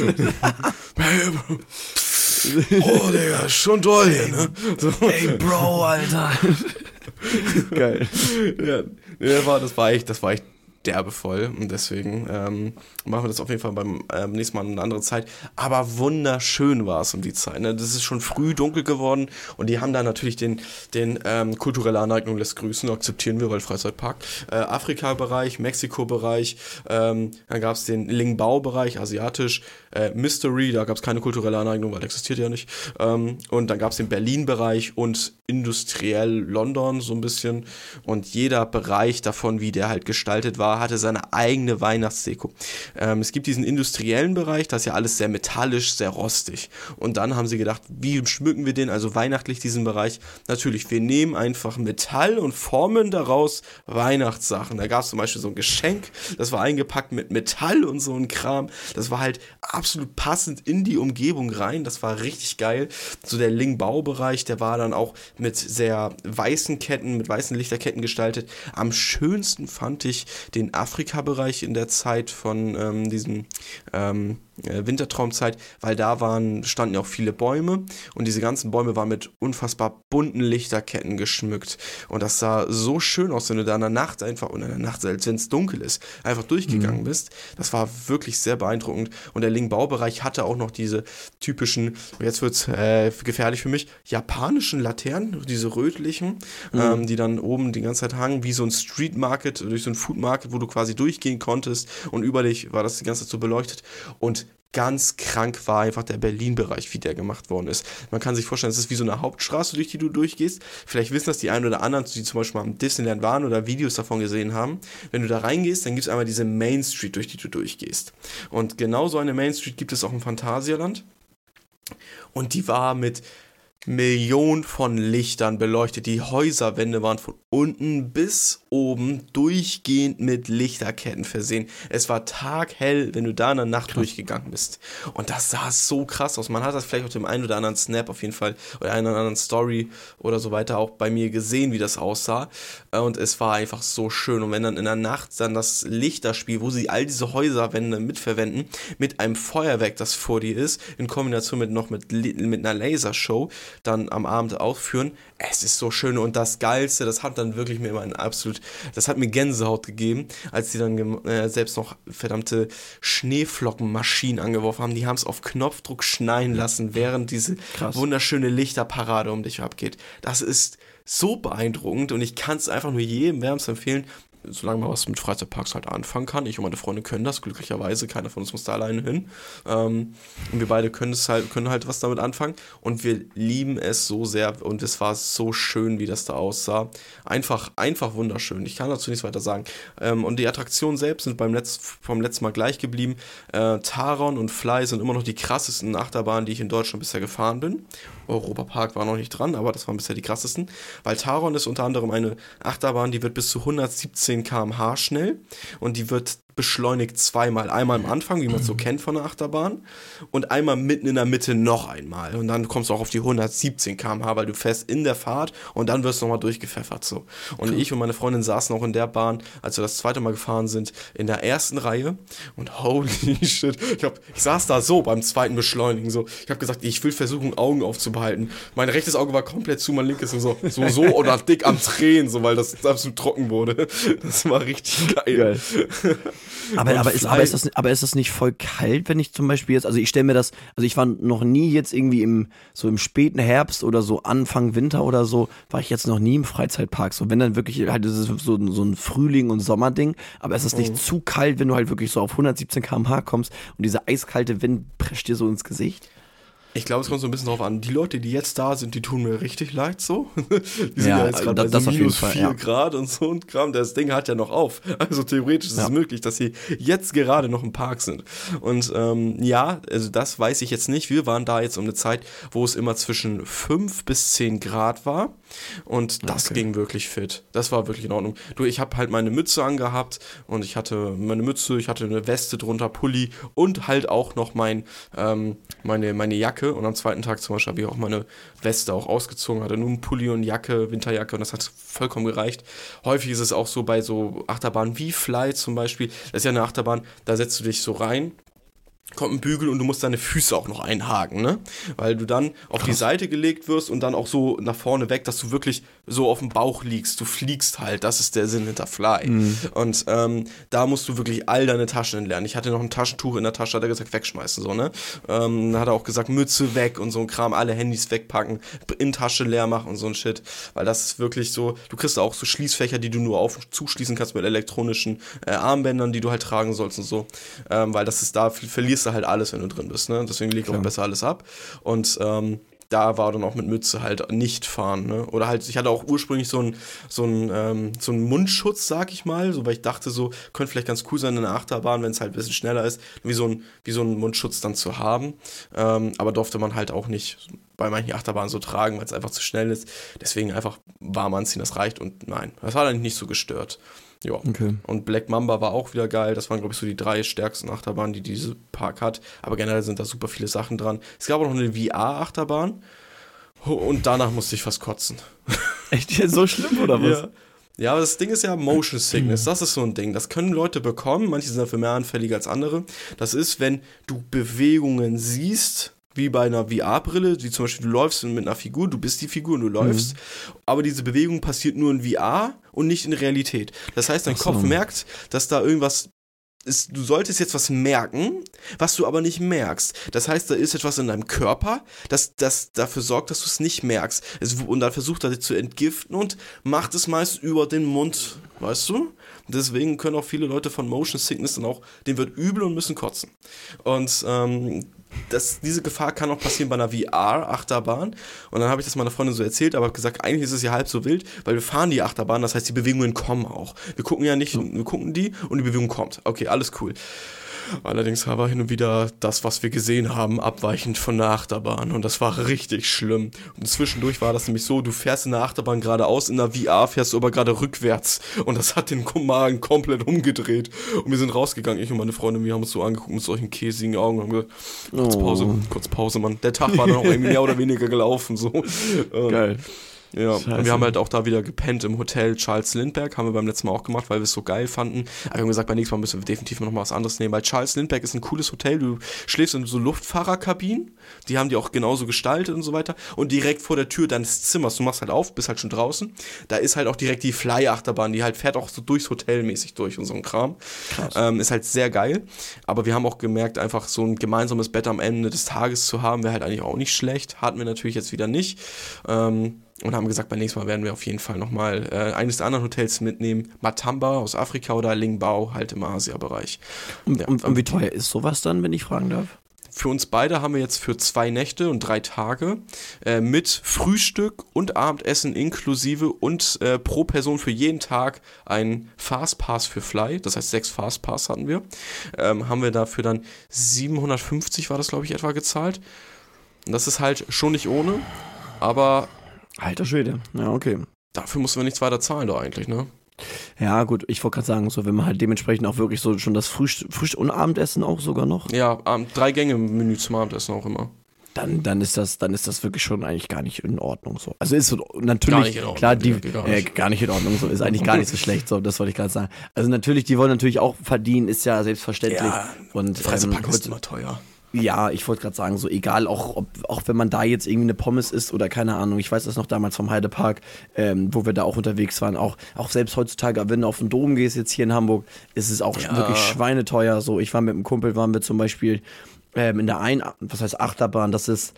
Speaker 1: oh, Digga, schon toll hier, ne?
Speaker 2: So. Ey, Bro, Alter.
Speaker 1: Geil. Ja, das war, das war echt, das war echt derbe voll und deswegen ähm, machen wir das auf jeden Fall beim ähm, nächsten Mal eine andere Zeit. Aber wunderschön war es um die Zeit. Ne? Das ist schon früh dunkel geworden und die haben da natürlich den, den ähm, kulturelle Aneignung lässt grüßen, akzeptieren wir, weil Freizeitpark. Äh, Afrika-Bereich, Mexiko-Bereich, ähm, dann gab es den Lingbao-Bereich, asiatisch, äh, Mystery, da gab es keine kulturelle Aneignung, weil existiert ja nicht. Ähm, und dann gab es den Berlin-Bereich und industriell London so ein bisschen. Und jeder Bereich davon, wie der halt gestaltet war, hatte seine eigene Weihnachtsdeko. Ähm, es gibt diesen industriellen Bereich, das ist ja alles sehr metallisch, sehr rostig. Und dann haben sie gedacht, wie schmücken wir den, also weihnachtlich diesen Bereich? Natürlich, wir nehmen einfach Metall und formen daraus Weihnachtssachen. Da gab es zum Beispiel so ein Geschenk, das war eingepackt mit Metall und so ein Kram. Das war halt absolut passend in die Umgebung rein. Das war richtig geil. So der Ling-Bau-Bereich, der war dann auch mit sehr weißen Ketten, mit weißen Lichterketten gestaltet. Am schönsten fand ich den Afrika-Bereich in der Zeit von ähm, diesem ähm, äh, Wintertraumzeit, weil da waren, standen ja auch viele Bäume und diese ganzen Bäume waren mit unfassbar bunten Lichterketten geschmückt. Und das sah so schön aus, wenn du da in der Nacht einfach, und in der Nacht, selbst wenn es dunkel ist, einfach durchgegangen mhm. bist. Das war wirklich sehr beeindruckend. Und der Ling-Baubereich hatte auch noch diese typischen, jetzt wird es äh, gefährlich für mich, japanischen Laternen, diese rötlichen, mhm. ähm, die dann oben die ganze Zeit hangen, wie so ein Street Market, durch so ein Food Market, wo du quasi durchgehen konntest und über dich war das die ganze Zeit so beleuchtet. Und ganz krank war einfach der Berlin-Bereich, wie der gemacht worden ist. Man kann sich vorstellen, es ist wie so eine Hauptstraße, durch die du durchgehst. Vielleicht wissen das die einen oder anderen, die zum Beispiel mal im Disneyland waren oder Videos davon gesehen haben. Wenn du da reingehst, dann gibt es einmal diese Main Street, durch die du durchgehst. Und genau so eine Main Street gibt es auch im Phantasialand. Und die war mit Millionen von Lichtern beleuchtet. Die Häuserwände waren von unten bis oben durchgehend mit Lichterketten versehen. Es war taghell, wenn du da in der Nacht krass. durchgegangen bist. Und das sah so krass aus. Man hat das vielleicht auf dem einen oder anderen Snap auf jeden Fall oder einer oder anderen Story oder so weiter auch bei mir gesehen, wie das aussah. Äh, und es war einfach so schön. Und wenn dann in der Nacht dann das Lichterspiel, wo sie all diese Häuserwände mitverwenden, mit einem Feuerwerk, das vor dir ist, in Kombination mit noch mit, mit einer Lasershow, dann am Abend aufführen, es ist so schön. Und das Geilste, das hat dann wirklich mir immer ein absolut, das hat mir Gänsehaut gegeben, als die dann äh, selbst noch verdammte Schneeflockenmaschinen angeworfen haben. Die haben es auf Knopfdruck schneien lassen, während diese Krass. wunderschöne Lichterparade um dich abgeht. Das ist so beeindruckend und ich kann es einfach nur jedem wärmst empfehlen solange man was mit Freizeitparks halt anfangen kann. Ich und meine Freunde können das, glücklicherweise. Keiner von uns muss da alleine hin. Ähm, und wir beide können es halt, können halt was damit anfangen. Und wir lieben es so sehr und es war so schön, wie das da aussah. Einfach, einfach wunderschön. Ich kann dazu nichts weiter sagen. Ähm, und die Attraktionen selbst sind beim Letz-, vom letzten Mal gleich geblieben. Äh, Taron und Fly sind immer noch die krassesten Achterbahnen, die ich in Deutschland bisher gefahren bin. Europapark war noch nicht dran, aber das waren bisher die krassesten. Weil Taron ist unter anderem eine Achterbahn, die wird bis zu 117 km/h schnell und die wird beschleunigt zweimal. Einmal am Anfang, wie man es so kennt von der Achterbahn, und einmal mitten in der Mitte noch einmal. Und dann kommst du auch auf die 117 km/h, weil du fährst in der Fahrt und dann wirst du nochmal durchgepfeffert. So. Und cool. ich und meine Freundin saßen auch in der Bahn, als wir das zweite Mal gefahren sind, in der ersten Reihe. Und holy shit, ich, hab, ich saß da so beim zweiten Beschleunigen. So. Ich habe gesagt, ich will versuchen, Augen aufzubehalten. Mein rechtes Auge war komplett zu, mein linkes und so, so, so oder dick am Tränen, so, weil das absolut trocken wurde. Das war richtig geil. geil.
Speaker 2: Aber, aber, ist, aber, ist das, aber ist das nicht voll kalt, wenn ich zum Beispiel jetzt, also ich stelle mir das, also ich war noch nie jetzt irgendwie im, so im späten Herbst oder so Anfang Winter oder so, war ich jetzt noch nie im Freizeitpark. So, wenn dann wirklich halt das ist so, so ein Frühling- und Sommerding, aber ist das nicht mhm. zu kalt, wenn du halt wirklich so auf 117 km/h kommst und dieser eiskalte Wind prescht dir so ins Gesicht?
Speaker 1: Ich glaube, es kommt so ein bisschen drauf an. Die Leute, die jetzt da sind, die tun mir richtig leid so. Die
Speaker 2: sind ja, ja jetzt gerade bei so minus 4
Speaker 1: ja. Grad und so und Kram. Das Ding hat ja noch auf. Also theoretisch ist ja. es möglich, dass sie jetzt gerade noch im Park sind. Und ähm, ja, also das weiß ich jetzt nicht. Wir waren da jetzt um eine Zeit, wo es immer zwischen 5 bis 10 Grad war. Und das okay. ging wirklich fit. Das war wirklich in Ordnung. Du, ich habe halt meine Mütze angehabt und ich hatte meine Mütze, ich hatte eine Weste drunter, Pulli und halt auch noch mein, ähm, meine, meine Jacke Jacke und am zweiten Tag zum Beispiel habe ich auch meine Weste auch ausgezogen, hatte nur ein Pulli und Jacke, Winterjacke und das hat vollkommen gereicht. Häufig ist es auch so bei so Achterbahnen wie Fly zum Beispiel, das ist ja eine Achterbahn, da setzt du dich so rein kommt ein Bügel und du musst deine Füße auch noch einhaken, ne? Weil du dann auf Krass. die Seite gelegt wirst und dann auch so nach vorne weg, dass du wirklich so auf dem Bauch liegst. Du fliegst halt, das ist der Sinn hinter Fly. Mhm. Und ähm, da musst du wirklich all deine Taschen entlernen. Ich hatte noch ein Taschentuch in der Tasche, hat er gesagt, wegschmeißen, so, ne? Ähm, hat er auch gesagt, Mütze weg und so ein Kram, alle Handys wegpacken, in Tasche leer machen und so ein Shit. Weil das ist wirklich so, du kriegst auch so Schließfächer, die du nur auf und zuschließen kannst mit elektronischen äh, Armbändern, die du halt tragen sollst und so. Ähm, weil das ist da, verlierst du halt alles, wenn du drin bist. Ne? Deswegen legt auch besser alles ab. Und ähm, da war dann auch mit Mütze halt nicht fahren. Ne? Oder halt, ich hatte auch ursprünglich so einen so ähm, so Mundschutz, sag ich mal, so, weil ich dachte, so könnte vielleicht ganz cool sein in der Achterbahn, wenn es halt ein bisschen schneller ist, wie so ein, wie so ein Mundschutz dann zu haben. Ähm, aber durfte man halt auch nicht bei manchen Achterbahnen so tragen, weil es einfach zu schnell ist. Deswegen einfach warm anziehen, das reicht. Und nein, das war dann nicht so gestört. Ja. Okay. Und Black Mamba war auch wieder geil. Das waren, glaube ich, so die drei stärksten Achterbahnen, die diese Park hat. Aber generell sind da super viele Sachen dran. Es gab auch noch eine VR-Achterbahn. Und danach musste ich fast kotzen.
Speaker 2: Echt so schlimm oder was?
Speaker 1: Ja. Ja, aber das Ding ist ja Motion Sickness. Das ist so ein Ding. Das können Leute bekommen. Manche sind dafür mehr anfällig als andere. Das ist, wenn du Bewegungen siehst, wie bei einer VR-Brille, wie zum Beispiel du läufst mit einer Figur, du bist die Figur und du läufst, mhm. aber diese Bewegung passiert nur in VR und nicht in Realität. Das heißt, dein so. Kopf merkt, dass da irgendwas ist, du solltest jetzt was merken, was du aber nicht merkst. Das heißt, da ist etwas in deinem Körper, das, das dafür sorgt, dass du es nicht merkst. Es, und dann versucht er dich zu entgiften und macht es meist über den Mund, weißt du? Deswegen können auch viele Leute von Motion Sickness dann auch, denen wird übel und müssen kotzen. Und ähm, das, diese Gefahr kann auch passieren bei einer VR-Achterbahn. Und dann habe ich das meiner Freundin so erzählt, aber gesagt, eigentlich ist es ja halb so wild, weil wir fahren die Achterbahn, das heißt, die Bewegungen kommen auch. Wir gucken ja nicht, wir gucken die und die Bewegung kommt. Okay, alles cool. Allerdings war hin und wieder das, was wir gesehen haben, abweichend von der Achterbahn. Und das war richtig schlimm. Und zwischendurch war das nämlich so, du fährst in der Achterbahn geradeaus, in der VR fährst du aber gerade rückwärts. Und das hat den Magen komplett umgedreht. Und wir sind rausgegangen, ich und meine Freundin, wir haben uns so angeguckt mit solchen käsigen Augen und haben gesagt, kurz Pause, oh. kurz Pause, Mann. Der Tag war dann auch irgendwie mehr oder weniger gelaufen. So.
Speaker 2: Geil.
Speaker 1: Ja, und wir haben halt auch da wieder gepennt im Hotel Charles Lindbergh, haben wir beim letzten Mal auch gemacht, weil wir es so geil fanden. Aber wir haben gesagt, beim nächsten Mal müssen wir definitiv noch mal was anderes nehmen, weil Charles Lindbergh ist ein cooles Hotel, du schläfst in so Luftfahrerkabinen, die haben die auch genauso gestaltet und so weiter. Und direkt vor der Tür deines Zimmers, du machst halt auf, bist halt schon draußen, da ist halt auch direkt die Fly-Achterbahn, die halt fährt auch so durchs Hotel mäßig durch und so ein Kram. Ähm, ist halt sehr geil, aber wir haben auch gemerkt, einfach so ein gemeinsames Bett am Ende des Tages zu haben, wäre halt eigentlich auch nicht schlecht, hatten wir natürlich jetzt wieder nicht. Ähm, und haben gesagt, beim nächsten Mal werden wir auf jeden Fall nochmal äh, eines der anderen Hotels mitnehmen. Matamba aus Afrika oder Lingbao, halt im Asia-Bereich.
Speaker 2: Und, ja. und, und, wie teuer ist sowas dann, wenn ich fragen darf?
Speaker 1: Für uns beide haben wir jetzt für zwei Nächte und drei Tage äh, mit Frühstück und Abendessen inklusive und äh, pro Person für jeden Tag ein Fastpass für Fly, das heißt sechs Fastpass hatten wir, ähm, haben wir dafür dann 750 war das glaube ich etwa gezahlt. Und das ist halt schon nicht ohne, aber
Speaker 2: Alter Schwede, ja, okay.
Speaker 1: Dafür mussten wir nichts weiter zahlen, da eigentlich, ne?
Speaker 2: Ja, gut, ich wollte gerade sagen, so, wenn man halt dementsprechend auch wirklich so schon das Frühstück, Frühstück und Abendessen auch sogar noch.
Speaker 1: Ja, drei Gänge Menü zum Abendessen auch immer.
Speaker 2: Dann, dann ist das, dann ist das wirklich schon eigentlich gar nicht in Ordnung so. Also ist natürlich, Ordnung, klar, die, gar nicht. Äh, gar nicht in Ordnung so, ist eigentlich gar nicht so schlecht so, das wollte ich gerade sagen. Also natürlich, die wollen natürlich auch verdienen, ist ja selbstverständlich. Ja,
Speaker 1: und Freizeitpark ähm, ist immer teuer.
Speaker 2: Ja, ich wollte gerade sagen, so egal, auch, ob, auch wenn man da jetzt irgendwie eine Pommes isst oder keine Ahnung, ich weiß das noch damals vom Heidepark, ähm, wo wir da auch unterwegs waren, auch, auch selbst heutzutage, wenn du auf den Dom gehst, jetzt hier in Hamburg, ist es auch ja. wirklich schweineteuer. So, ich war mit einem Kumpel, waren wir zum Beispiel ähm, in der ein, was heißt Achterbahn, das ist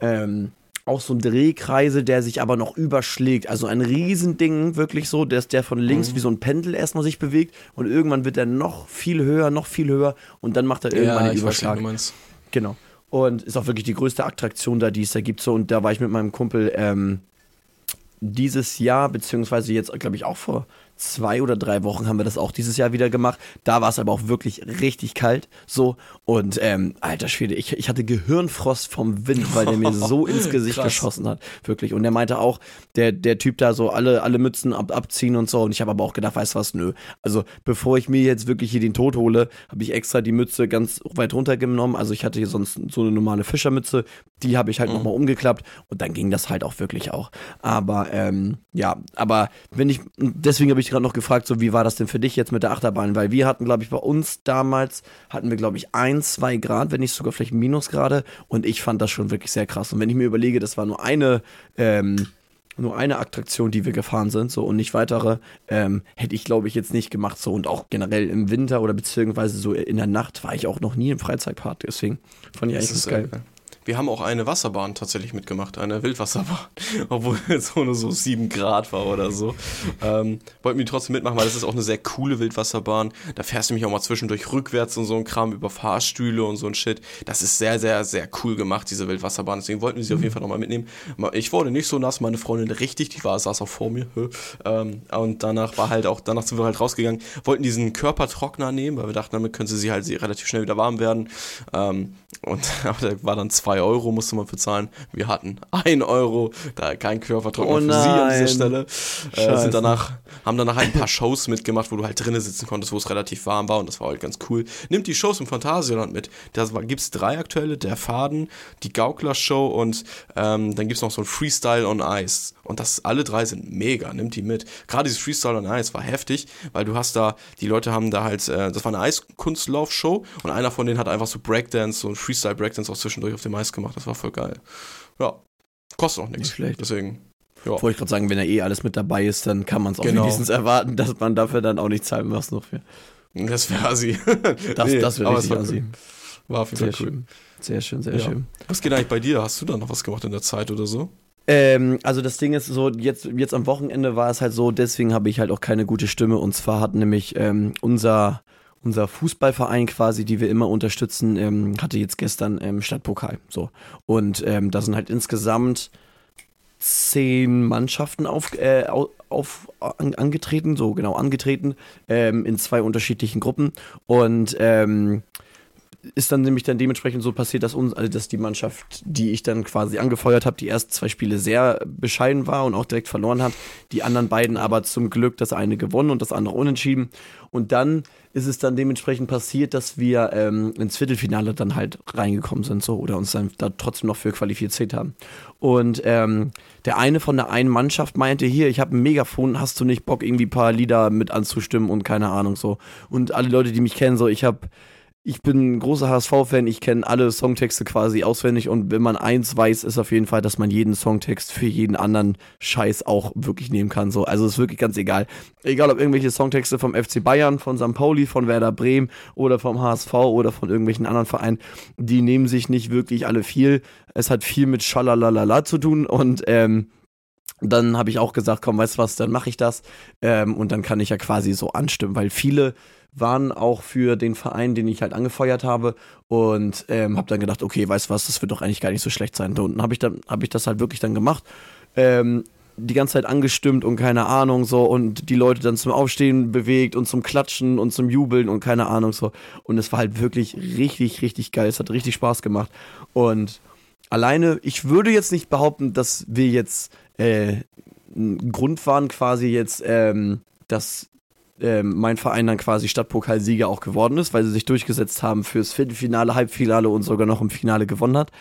Speaker 2: ähm, auch so ein Drehkreisel, der sich aber noch überschlägt. Also ein Riesending, wirklich so, dass der von links mhm. wie so ein Pendel erstmal sich bewegt und irgendwann wird er noch viel höher, noch viel höher und dann macht er irgendwann ja, einen Überschlag. Weiß, Genau. Und ist auch wirklich die größte Attraktion da, die es da gibt. So, und da war ich mit meinem Kumpel ähm, dieses Jahr, beziehungsweise jetzt, glaube ich, auch vor zwei oder drei Wochen haben wir das auch dieses Jahr wieder gemacht. Da war es aber auch wirklich richtig kalt. So. Und ähm, alter Schwede, ich, ich hatte Gehirnfrost vom Wind, weil der mir so ins Gesicht geschossen hat. Wirklich. Und er meinte auch, der, der Typ da so alle, alle Mützen ab, abziehen und so. Und ich habe aber auch gedacht, weißt du was, nö. Also bevor ich mir jetzt wirklich hier den Tod hole, habe ich extra die Mütze ganz weit runtergenommen. Also ich hatte hier sonst so eine normale Fischermütze. Die habe ich halt mhm. nochmal umgeklappt. Und dann ging das halt auch wirklich auch. Aber ähm, ja, aber wenn ich, deswegen habe ich gerade noch gefragt, so wie war das denn für dich jetzt mit der Achterbahn? Weil wir hatten, glaube ich, bei uns damals, hatten wir, glaube ich, ein, zwei Grad, wenn nicht sogar vielleicht Minusgrade. Und ich fand das schon wirklich sehr krass. Und wenn ich mir überlege, das war nur eine, ähm, nur eine Attraktion, die wir gefahren sind, so und nicht weitere, ähm, hätte ich, glaube ich, jetzt nicht gemacht. So und auch generell im Winter oder beziehungsweise so in der Nacht war ich auch noch nie im Freizeitpark. Deswegen fand ich eigentlich das geil. Äh,
Speaker 1: wir haben auch eine Wasserbahn tatsächlich mitgemacht, eine Wildwasserbahn, obwohl es nur so sieben Grad war oder so. Ähm, wollten wir trotzdem mitmachen, weil das ist auch eine sehr coole Wildwasserbahn. Da fährst du mich auch mal zwischendurch rückwärts und so ein Kram über Fahrstühle und so ein Shit. Das ist sehr, sehr, sehr cool gemacht, diese Wildwasserbahn. Deswegen wollten wir sie auf jeden Fall nochmal mitnehmen. Ich wurde nicht so nass, meine Freundin richtig, die war, saß auch vor mir. Ähm, und danach war halt auch, danach sind wir halt rausgegangen, wollten diesen Körpertrockner nehmen, weil wir dachten, damit könnte sie halt relativ schnell wieder warm werden. Ähm, und aber da war dann zwei 2 Euro musste man bezahlen. Wir hatten 1 Euro, da kein Körpertrockner oh für sie an dieser Stelle. Äh, sind danach, haben danach ein paar Shows mitgemacht, wo du halt drinnen sitzen konntest, wo es relativ warm war und das war halt ganz cool. Nimmt die Shows im Phantasialand mit. Da gibt es drei aktuelle, der Faden, die Gaukler-Show und ähm, dann gibt es noch so ein Freestyle on Ice. Und das alle drei sind mega, nimmt die mit. Gerade dieses Freestyle on Ice war heftig, weil du hast da, die Leute haben da halt, äh, das war eine Eiskunstlauf-Show und einer von denen hat einfach so Breakdance, so ein Freestyle Breakdance auch zwischendurch auf dem Eis gemacht. Das war voll geil. Ja, kostet auch nichts. Nicht schlecht. Deswegen.
Speaker 2: Ja. Wollte ich gerade sagen, wenn er eh alles mit dabei ist, dann kann man es auch genau. wenigstens erwarten, dass man dafür dann auch nicht zahlen muss noch für.
Speaker 1: Das wäre assi.
Speaker 2: Das, nee, das wäre richtig assi.
Speaker 1: War auf jeden
Speaker 2: Fall cool. Schön. Sehr schön, sehr ja. schön.
Speaker 1: Was geht eigentlich bei dir? Hast du da noch was gemacht in der Zeit oder so?
Speaker 2: Ähm, also das Ding ist so, jetzt, jetzt am Wochenende war es halt so, deswegen habe ich halt auch keine gute Stimme. Und zwar hat nämlich ähm, unser, unser Fußballverein quasi, die wir immer unterstützen, ähm, hatte jetzt gestern ähm, Stadtpokal. So. Und ähm, da sind halt insgesamt zehn Mannschaften auf, äh, auf an, angetreten, so genau angetreten, ähm, in zwei unterschiedlichen Gruppen. Und ist dann nämlich dann dementsprechend so passiert, dass uns, also dass die Mannschaft, die ich dann quasi angefeuert habe, die ersten zwei Spiele sehr bescheiden war und auch direkt verloren hat. Die anderen beiden aber zum Glück das eine gewonnen und das andere unentschieden. Und dann ist es dann dementsprechend passiert, dass wir ähm, ins Viertelfinale dann halt reingekommen sind, so oder uns dann da trotzdem noch für qualifiziert haben. Und ähm, der eine von der einen Mannschaft meinte, hier, ich habe ein Megafon, hast du nicht Bock, irgendwie ein paar Lieder mit anzustimmen und keine Ahnung so. Und alle Leute, die mich kennen, so, ich habe ich bin ein großer HSV-Fan, ich kenne alle Songtexte quasi auswendig und wenn man eins weiß, ist auf jeden Fall, dass man jeden Songtext für jeden anderen Scheiß auch wirklich nehmen kann. So, also ist wirklich ganz egal. Egal ob irgendwelche Songtexte vom FC Bayern, von St. Pauli, von Werder Bremen oder vom HSV oder von irgendwelchen anderen Vereinen, die nehmen sich nicht wirklich alle viel. Es hat viel mit Schalalalala zu tun und ähm, dann habe ich auch gesagt, komm, weißt du was, dann mache ich das. Ähm, und dann kann ich ja quasi so anstimmen, weil viele waren auch für den Verein, den ich halt angefeuert habe und ähm, habe dann gedacht, okay, weißt du was, das wird doch eigentlich gar nicht so schlecht sein. Und dann habe ich dann habe ich das halt wirklich dann gemacht. Ähm, die ganze Zeit angestimmt und keine Ahnung so und die Leute dann zum Aufstehen bewegt und zum Klatschen und zum Jubeln und keine Ahnung so und es war halt wirklich richtig richtig geil es hat richtig Spaß gemacht und alleine ich würde jetzt nicht behaupten dass wir jetzt äh, ein Grund waren quasi jetzt ähm, dass ähm, mein Verein dann quasi Stadtpokalsieger auch geworden ist, weil sie sich durchgesetzt haben fürs Viertelfinale, Halbfinale und sogar noch im Finale gewonnen hat.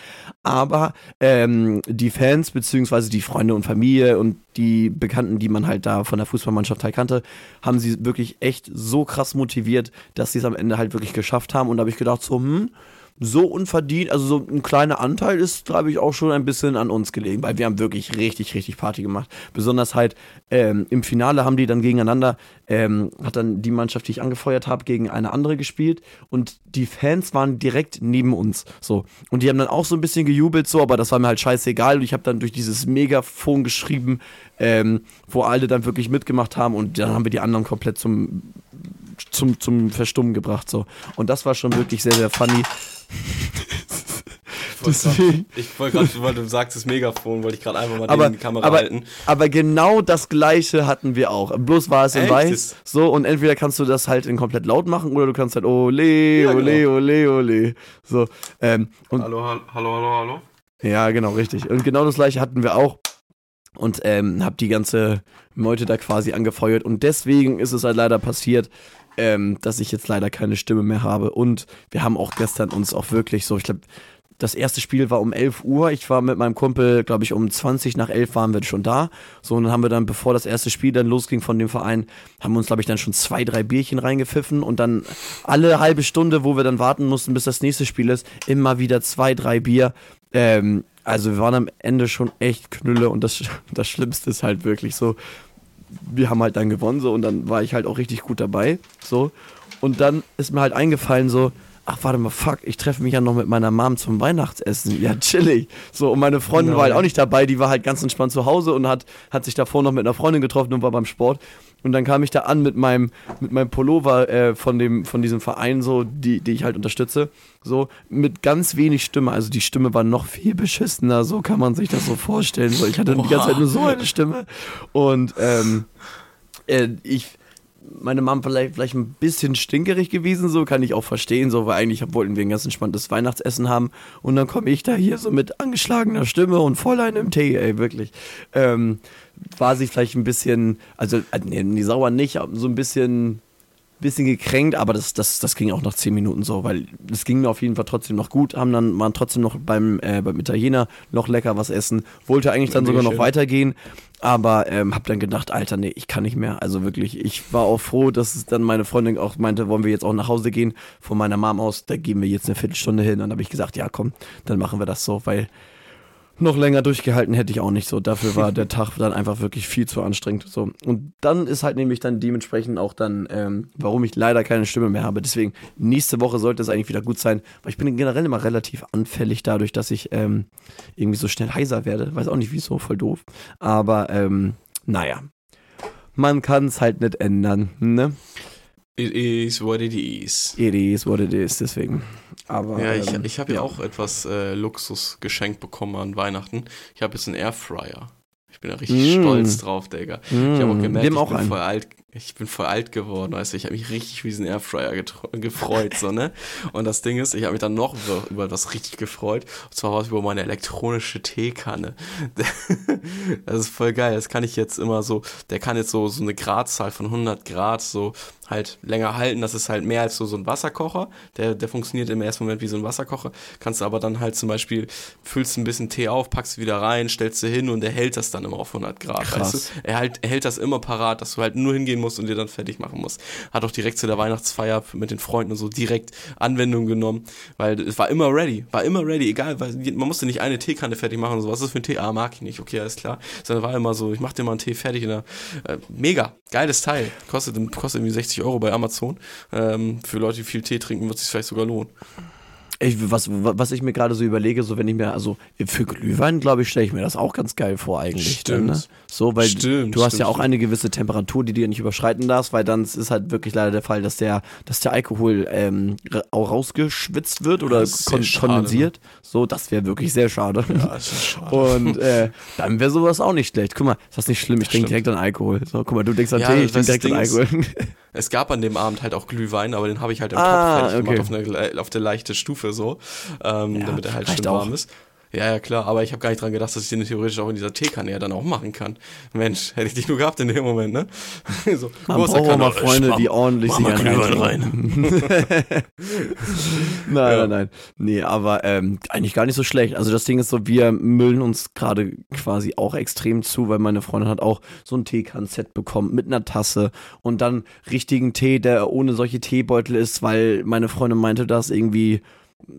Speaker 2: Aber ähm, die Fans beziehungsweise die Freunde und Familie und die Bekannten, die man halt da von der Fußballmannschaft halt kannte, haben sie wirklich echt so krass motiviert, dass sie es am Ende halt wirklich geschafft haben. Und da habe ich gedacht, so, hm, so unverdient, also so ein kleiner Anteil ist, glaube ich, auch schon ein bisschen an uns gelegen, weil wir haben wirklich richtig, richtig Party gemacht. Besonders halt ähm, im Finale haben die dann gegeneinander, ähm, hat dann die Mannschaft, die ich angefeuert habe, gegen eine andere gespielt und die Fans waren direkt neben uns. So. Und die haben dann auch so ein bisschen gejubelt, so, aber das war mir halt scheißegal. Und ich habe dann durch dieses Megafon geschrieben, ähm, wo alle dann wirklich mitgemacht haben und dann haben wir die anderen komplett zum zum, zum Verstummen gebracht. So. Und das war schon wirklich sehr, sehr funny.
Speaker 1: Deswegen. Ich wollte gerade, weil du sagst, das Megafon, wollte ich gerade einfach mal
Speaker 2: aber,
Speaker 1: die Kamera
Speaker 2: aber,
Speaker 1: halten.
Speaker 2: Aber genau das gleiche hatten wir auch. Bloß war es in
Speaker 1: Echt?
Speaker 2: weiß. So, und entweder kannst du das halt in komplett laut machen oder du kannst halt ole,
Speaker 1: Ja,
Speaker 2: ole,
Speaker 1: genau.
Speaker 2: ole, ole. So. Ähm, und
Speaker 1: Hallo, hallo, hallo, hallo, hallo.
Speaker 2: Ja, genau, richtig. Und genau das gleiche hatten wir auch. Und ähm, hab die ganze Meute da quasi angefeuert. Und deswegen ist es halt leider passiert, ähm, dass ich jetzt leider keine Stimme mehr habe. Und wir haben auch gestern uns auch wirklich so, ich glaube, das erste Spiel war um 11 Uhr. Ich war mit meinem Kumpel, glaube ich, um 20 nach 11 waren wir schon da. So, und dann haben wir dann, bevor das erste Spiel dann losging von dem Verein, haben wir uns, glaube ich, dann schon zwei, drei Bierchen reingepfiffen und dann alle halbe Stunde, wo wir dann warten mussten, bis das nächste Spiel ist, immer wieder zwei, drei Bier. Ähm, also wir waren am Ende schon echt Knülle und das, das Schlimmste ist halt wirklich so, wir haben halt dann gewonnen so und dann war ich halt auch richtig gut dabei. So. Und dann ist mir halt eingefallen, so, ach warte mal, fuck, ich treffe mich ja noch mit meiner Mom zum Weihnachtsessen. Ja, chillig. So, und meine Freundin war halt auch nicht dabei, die war halt ganz entspannt zu Hause und hat, hat sich davor noch mit einer Freundin getroffen und war beim Sport. Und dann kam ich da an mit meinem, mit meinem Pullover äh, von, dem, von diesem Verein, so, die, die ich halt unterstütze. So, mit ganz wenig Stimme. Also die Stimme war noch viel beschissener, so kann man sich das so vorstellen. So, ich hatte die ganze Zeit nur so eine Stimme. Und ähm, äh, ich, meine Mom vielleicht, vielleicht ein bisschen stinkerig gewesen, so kann ich auch verstehen, so, weil eigentlich wollten wir ein ganz entspanntes Weihnachtsessen haben und dann komme ich da hier so mit angeschlagener Stimme und voll einem Tee, ey, wirklich. Ähm, war sie vielleicht ein bisschen, also, äh, nee, nee, sauer nicht, so ein bisschen, bisschen gekränkt, aber das, das, das ging auch nach zehn Minuten so, weil es ging mir auf jeden Fall trotzdem noch gut, haben dann, waren trotzdem noch beim, äh, beim Italiener noch lecker was essen, wollte eigentlich dann sogar noch weitergehen, aber ähm, hab dann gedacht, Alter, nee, ich kann nicht mehr, also wirklich, ich war auch froh, dass es dann meine Freundin auch meinte, wollen wir jetzt auch nach Hause gehen, von meiner Mom aus, da gehen wir jetzt eine Viertelstunde hin, dann habe ich gesagt, ja komm, dann machen wir das so, weil noch länger durchgehalten hätte ich auch nicht so. Dafür war der Tag dann einfach wirklich viel zu anstrengend. So. Und dann ist halt nämlich dann dementsprechend auch dann, ähm, warum ich leider keine Stimme mehr habe. Deswegen, nächste Woche sollte es eigentlich wieder gut sein, weil ich bin generell immer relativ anfällig dadurch, dass ich ähm, irgendwie so schnell heiser werde. Weiß auch nicht wieso, voll doof. Aber ähm, naja. Man kann es halt nicht ändern, ne?
Speaker 1: It is what it is.
Speaker 2: It is what it is, deswegen. Aber,
Speaker 1: Ja, ich,
Speaker 2: ähm,
Speaker 1: ich habe ja auch etwas äh, Luxus geschenkt bekommen an Weihnachten. Ich habe jetzt einen Airfryer. Ich bin da richtig
Speaker 2: Mm.
Speaker 1: stolz drauf, Digga. Ich habe auch
Speaker 2: Mm,
Speaker 1: gemerkt, ich
Speaker 2: auch
Speaker 1: bin
Speaker 2: einen.
Speaker 1: voll alt. Ich bin voll alt geworden, weißt du, ich habe mich richtig für diesen Airfryer gefreut, so, ne? Und das Ding ist, ich habe mich dann noch über, über was richtig gefreut. Und zwar war es über meine elektronische Teekanne. Das ist voll geil. Das kann ich jetzt immer so, der kann jetzt so, so eine Gradzahl von 100 Grad so halt länger halten. Das ist halt mehr als so, so ein Wasserkocher. Der, der funktioniert im ersten Moment wie so ein Wasserkocher. Kannst du aber dann halt zum Beispiel, füllst ein bisschen Tee auf, packst wieder rein, stellst du hin und er hält das dann immer auf 100 Grad.
Speaker 2: Krass.
Speaker 1: Weißt du? Er, halt, er hält das immer parat, dass du halt nur hingehen musst und dir dann fertig machen musst. Hat auch direkt zu der Weihnachtsfeier mit den Freunden und so direkt Anwendung genommen, weil es war immer ready, war immer ready, egal, weil man musste nicht eine Teekanne fertig machen und so, was ist das für ein Tee? Ah, mag ich nicht, okay, alles klar. Sondern war immer so, ich mach dir mal einen Tee fertig. Und dann, äh, mega, geiles Teil. Kostet, kostet irgendwie 60 Euro bei Amazon. Ähm, für Leute, die viel Tee trinken, wird es sich vielleicht sogar lohnen.
Speaker 2: Ich, was, was ich mir gerade so überlege, so wenn ich mir, also für Glühwein, glaube ich, stelle ich mir das auch ganz geil vor eigentlich.
Speaker 1: Stimmt.
Speaker 2: Dann, ne? So, weil
Speaker 1: Stimmt,
Speaker 2: du hast
Speaker 1: stimmt,
Speaker 2: ja auch eine gewisse Temperatur, die du ja nicht überschreiten darfst, weil dann ist halt wirklich leider der Fall, dass der, dass der Alkohol ähm, auch rausgeschwitzt wird oder kon
Speaker 1: schade,
Speaker 2: kondensiert. So, das wäre wirklich sehr schade.
Speaker 1: Ja, das ist schade.
Speaker 2: Und äh, dann wäre sowas auch nicht schlecht. Guck mal, ist das nicht schlimm? Ich trinke
Speaker 1: Stimmt.
Speaker 2: direkt an Alkohol. So, guck mal, du denkst an
Speaker 1: Ja,
Speaker 2: Tee, ich trinke direkt an
Speaker 1: Ding
Speaker 2: Alkohol.
Speaker 1: Es gab an dem Abend halt auch Glühwein, aber den habe ich halt im
Speaker 2: Ah,
Speaker 1: Topf fertig
Speaker 2: okay.
Speaker 1: gemacht auf, eine, auf der leichte Stufe so, ähm,
Speaker 2: Ja,
Speaker 1: damit er halt schön
Speaker 2: auch.
Speaker 1: warm ist. Ja, ja, klar, aber ich habe gar nicht dran gedacht, dass ich den theoretisch auch in dieser Teekanne ja dann auch machen kann. Mensch, hätte ich dich nur gehabt in dem Moment, ne? so,
Speaker 2: Man braucht auch mal Freunde,
Speaker 1: mach-
Speaker 2: die ordentlich sich einen
Speaker 1: Glühwein
Speaker 2: reinschrauben. nein,
Speaker 1: Ja.
Speaker 2: nein, nein. Nee, aber ähm, eigentlich gar nicht so schlecht. Also das Ding ist so, wir müllen uns gerade quasi auch extrem zu, weil meine Freundin hat auch so ein Teekann-Set bekommen mit einer Tasse und dann richtigen Tee, der ohne solche Teebeutel ist, weil meine Freundin meinte, dass irgendwie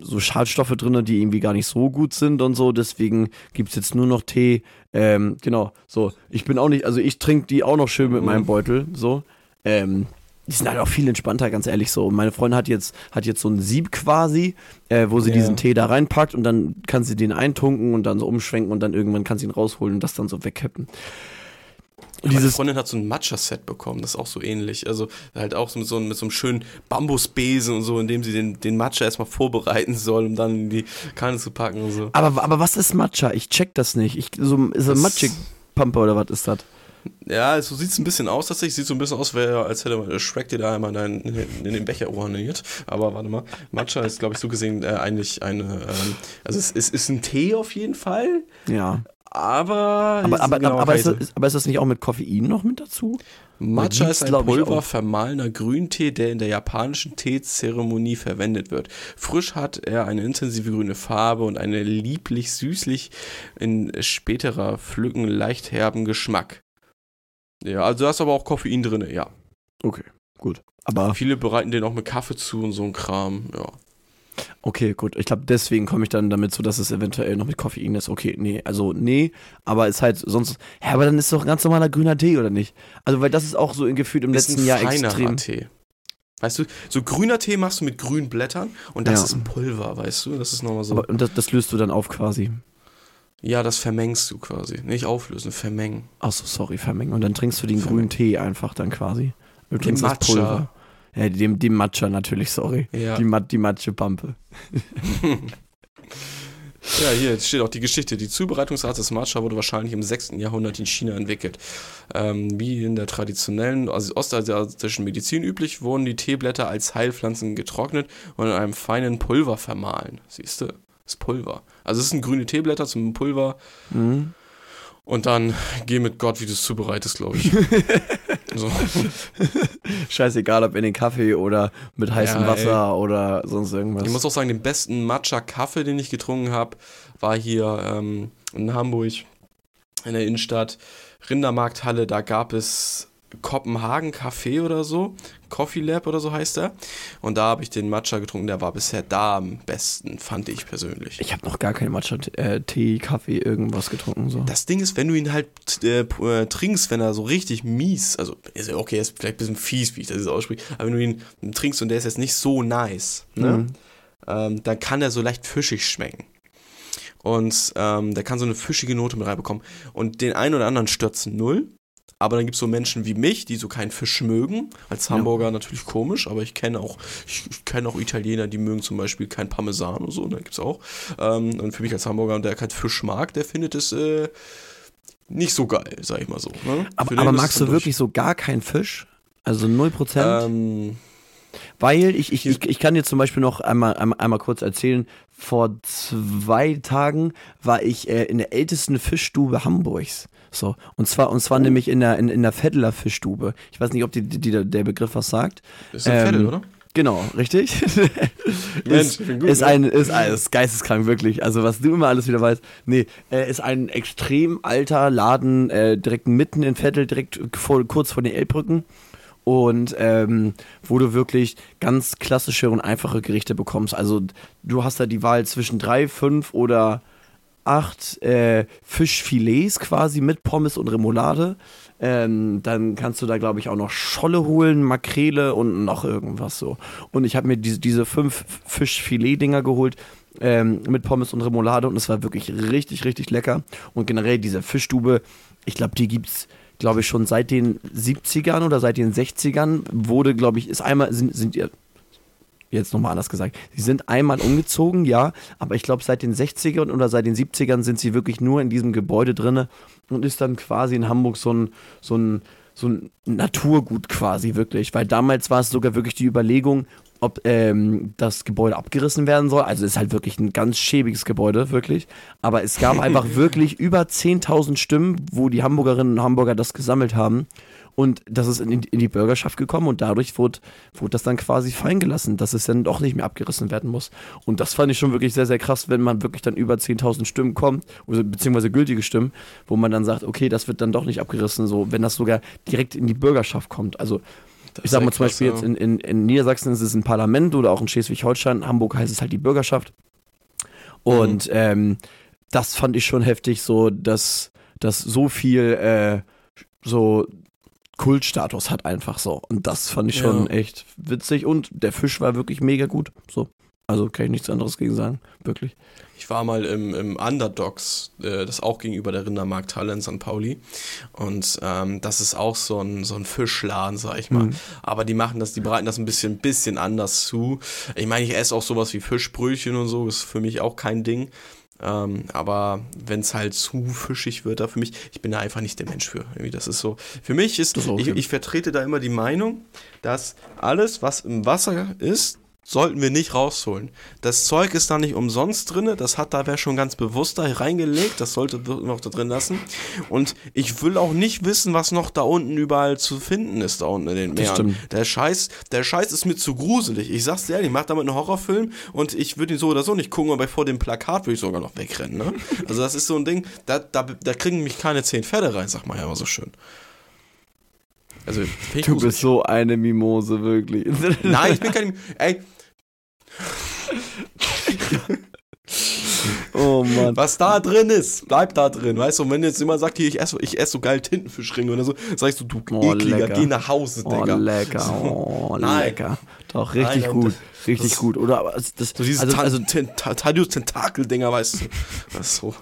Speaker 2: so Schadstoffe drin, die irgendwie gar nicht so gut sind und so. Deswegen gibt es jetzt nur noch Tee. Ähm, genau, so. Ich bin auch nicht, also ich trinke die auch noch schön mit mhm. meinem Beutel, so. Ähm, die sind halt auch viel entspannter, ganz ehrlich so. Und meine Freundin hat jetzt, hat jetzt so ein Sieb quasi, äh, wo sie yeah. diesen Tee da reinpackt und dann kann sie den eintunken und dann so umschwenken und dann irgendwann kann sie ihn rausholen und das dann so wegkippen.
Speaker 1: Und Meine Freundin hat so ein Matcha-Set bekommen, das ist auch so ähnlich. Also halt auch mit so, mit so einem schönen Bambusbesen und so, in dem sie den, den Matcha erstmal vorbereiten soll, um dann in die Kanne zu packen und so.
Speaker 2: Aber, aber was ist Matcha? Ich check das nicht. Ich, so, ist das Magic Pumper oder was ist das?
Speaker 1: Ja, so sieht es ein bisschen aus tatsächlich. Sieht so ein bisschen aus, als hätte Shrek dir da einmal in, in, den Becher uraniert. Aber warte mal, Matcha ist, glaube ich, so gesehen äh, eigentlich eine. Ähm, also es, es, ist ein Tee auf jeden Fall.
Speaker 2: Ja.
Speaker 1: Aber.
Speaker 2: Aber, aber, genau aber, ist das, aber ist das nicht auch mit Koffein noch mit dazu?
Speaker 1: Matcha ist ein Pulver vermahlener Grüntee, der in der japanischen Teezeremonie verwendet wird. Frisch hat er eine intensive grüne Farbe und einen lieblich süßlich in späterer Pflücken leicht herben Geschmack. Ja, also da ist aber auch Koffein drin, ja.
Speaker 2: Okay, gut.
Speaker 1: Aber viele bereiten den auch mit Kaffee zu und so ein Kram, ja.
Speaker 2: Okay, gut. Ich glaube, deswegen komme ich dann damit zu, dass es eventuell noch mit Koffein ist. Okay, nee, also nee, aber ist halt sonst. Ja, aber dann ist doch ganz normaler grüner Tee, oder nicht? Also, weil das ist auch so gefühlt im ist letzten Jahr extrem.
Speaker 1: Tee. Weißt du, so grüner Tee machst du mit grünen Blättern und das ja. ist ein Pulver, weißt du? Das ist nochmal so.
Speaker 2: Aber, und das, das löst du dann auf quasi.
Speaker 1: Ja, das vermengst du quasi. Nicht auflösen, vermengen.
Speaker 2: Achso, sorry, vermengen. Und dann trinkst du den vermengen. grünen Tee einfach dann quasi.
Speaker 1: Du trinkst den das Pulver.
Speaker 2: Ja, die, die Matcha natürlich, sorry. Ja. Die, die Matsche-Pampe.
Speaker 1: Ja, hier jetzt steht auch die Geschichte. Die Zubereitungsart des Matcha wurde wahrscheinlich im 6. Jahrhundert in China entwickelt. Ähm, wie in der traditionellen also ostasiatischen Medizin üblich, wurden die Teeblätter als Heilpflanzen getrocknet und in einem feinen Pulver vermahlen. Siehst du? Das Pulver. Also es sind grüne Teeblätter zum Pulver. Mhm. Und dann geh mit Gott, wie du es zubereitest, glaube ich.
Speaker 2: so. Scheißegal, ob in den Kaffee oder mit heißem ja, Wasser ey. oder sonst irgendwas.
Speaker 1: Ich muss auch sagen, den besten Matcha-Kaffee, den ich getrunken habe, war hier ähm, in Hamburg, in der Innenstadt, Rindermarkthalle. Da gab es Kopenhagen Café oder so. Coffee Lab oder so heißt er. Und da habe ich den Matcha getrunken, der war bisher da am besten, fand ich persönlich.
Speaker 2: Ich habe noch gar keinen Matcha, äh, Tee, Kaffee, irgendwas getrunken. So.
Speaker 1: Das Ding ist, wenn du ihn halt äh, äh, trinkst, wenn er so richtig mies, also okay, er ist vielleicht ein bisschen fies, wie ich das jetzt ausspreche, aber wenn du ihn trinkst und der ist jetzt nicht so nice, ne? Mhm. Ähm, dann kann er so leicht fischig schmecken und ähm, der kann so eine fischige Note mit reinbekommen. Und den einen oder anderen stürzen null. Aber dann gibt es so Menschen wie mich, die so keinen Fisch mögen. Als Hamburger ja. natürlich komisch, aber ich kenne auch, ich, ich kenne auch Italiener, die mögen zum Beispiel kein Parmesan und so, ne, gibt's auch. Ähm, und für mich als Hamburger, der kein Fisch mag, der findet es äh, nicht so geil, sag ich mal so. Ne?
Speaker 2: Aber, aber magst du wirklich so gar keinen Fisch? Also 0%? Ähm, weil ich, ich, ich, ich kann dir zum Beispiel noch einmal, einmal, einmal kurz erzählen, vor zwei Tagen war ich äh, in der ältesten Fischstube Hamburgs. So. Und zwar, und zwar oh. nämlich in der, in, in der Veddler Fischstube. Ich weiß nicht, ob die, die, die der Begriff was sagt.
Speaker 1: Ist ein ähm, Veddel, oder?
Speaker 2: Genau, richtig. Mensch, ist, gut, ist ne? ein, ist, ist geisteskrank, wirklich. Also, was du immer alles wieder weißt. Nee, äh, ist ein extrem alter Laden, äh, direkt mitten in Vettel, direkt vor, kurz vor den Elbbrücken und ähm, wo du wirklich ganz klassische und einfache Gerichte bekommst. Also du hast da die Wahl zwischen drei, fünf oder acht äh, Fischfilets quasi mit Pommes und Remoulade. Ähm, dann kannst du da, glaube ich, auch noch Scholle holen, Makrele und noch irgendwas so. Und ich habe mir diese, diese fünf Fischfilet-Dinger geholt ähm, mit Pommes und Remoulade und es war wirklich richtig, richtig lecker. Und generell diese Fischstube, ich glaube, die gibt's glaube ich, schon seit den 70ern oder seit den 60ern wurde, glaube ich, ist einmal, sind, sind jetzt nochmal anders gesagt, sie sind einmal umgezogen, ja, aber ich glaube, seit den 60ern oder seit den 70ern sind sie wirklich nur in diesem Gebäude drin und ist dann quasi in Hamburg so ein, so ein, so ein Naturgut quasi wirklich, weil damals war es sogar wirklich die Überlegung, ob ähm, das Gebäude abgerissen werden soll. Also es ist halt wirklich ein ganz schäbiges Gebäude, wirklich. Aber es gab einfach wirklich über 10.000 Stimmen, wo die Hamburgerinnen und Hamburger das gesammelt haben. Und das ist in, in die Bürgerschaft gekommen und dadurch wurde, wurde das dann quasi fallen gelassen, dass es dann doch nicht mehr abgerissen werden muss. Und das fand ich schon wirklich sehr, sehr krass, wenn man wirklich dann über 10.000 Stimmen kommt, beziehungsweise gültige Stimmen, wo man dann sagt, okay, das wird dann doch nicht abgerissen, so wenn das sogar direkt in die Bürgerschaft kommt. Also ich sag mal zum Beispiel jetzt in, in, in Niedersachsen ist es ein Parlament oder auch in Schleswig-Holstein, Hamburg heißt es halt die Bürgerschaft. Und mhm. ähm, das fand ich schon heftig, so dass, dass so viel äh, so Kultstatus hat einfach so. Und das fand ich schon ja. echt witzig und der Fisch war wirklich mega gut. So. Also kann ich nichts anderes gegen sagen, wirklich.
Speaker 1: Ich war mal im, im Underdogs, äh, das auch gegenüber der Rindermarkthalle in St. Pauli. Und ähm, das ist auch so ein, so ein Fischladen, sag ich mal. Mhm. Aber die machen das, die bereiten das ein bisschen, bisschen anders zu. Ich meine, ich esse auch sowas wie Fischbrötchen und so, ist für mich auch kein Ding. Ähm, aber wenn es halt zu fischig wird, da für mich, ich bin da einfach nicht der Mensch für. Irgendwie, das ist so. Für mich ist, okay. ich, ich vertrete da immer die Meinung, dass alles, was im Wasser ist, sollten wir nicht rausholen. Das Zeug ist da nicht umsonst drin, das hat da wer schon ganz bewusst da reingelegt, das sollte wir noch da drin lassen. Und ich will auch nicht wissen, was noch da unten überall zu finden ist, da unten in den Meeren. Der Scheiß, der Scheiß ist mir zu gruselig. Ich sag's dir ehrlich, ich mach damit einen Horrorfilm und ich würde ihn so oder so nicht gucken, aber vor dem Plakat würde ich sogar noch wegrennen. Ne? Also das ist so ein Ding, da, da, da kriegen mich keine zehn Pferde rein, sag mal ja immer so schön.
Speaker 2: Also, du bist so eine Mimose, wirklich.
Speaker 1: Nein, ich bin keine Mimose. Ey, oh Mann. Was da drin ist, bleibt da drin. Weißt du, wenn jetzt jemand sagt, hier, ich esse, ich esse so geil Tintenfischringe oder so, sagst du, du oh, ekliger, lecker. geh nach Hause, Digga.
Speaker 2: Oh, lecker, oh, lecker. Doch, richtig Nein, gut. Richtig das, gut, oder?
Speaker 1: Also, das, so diese also, also Tentakel-Dinger, weißt du. Das so.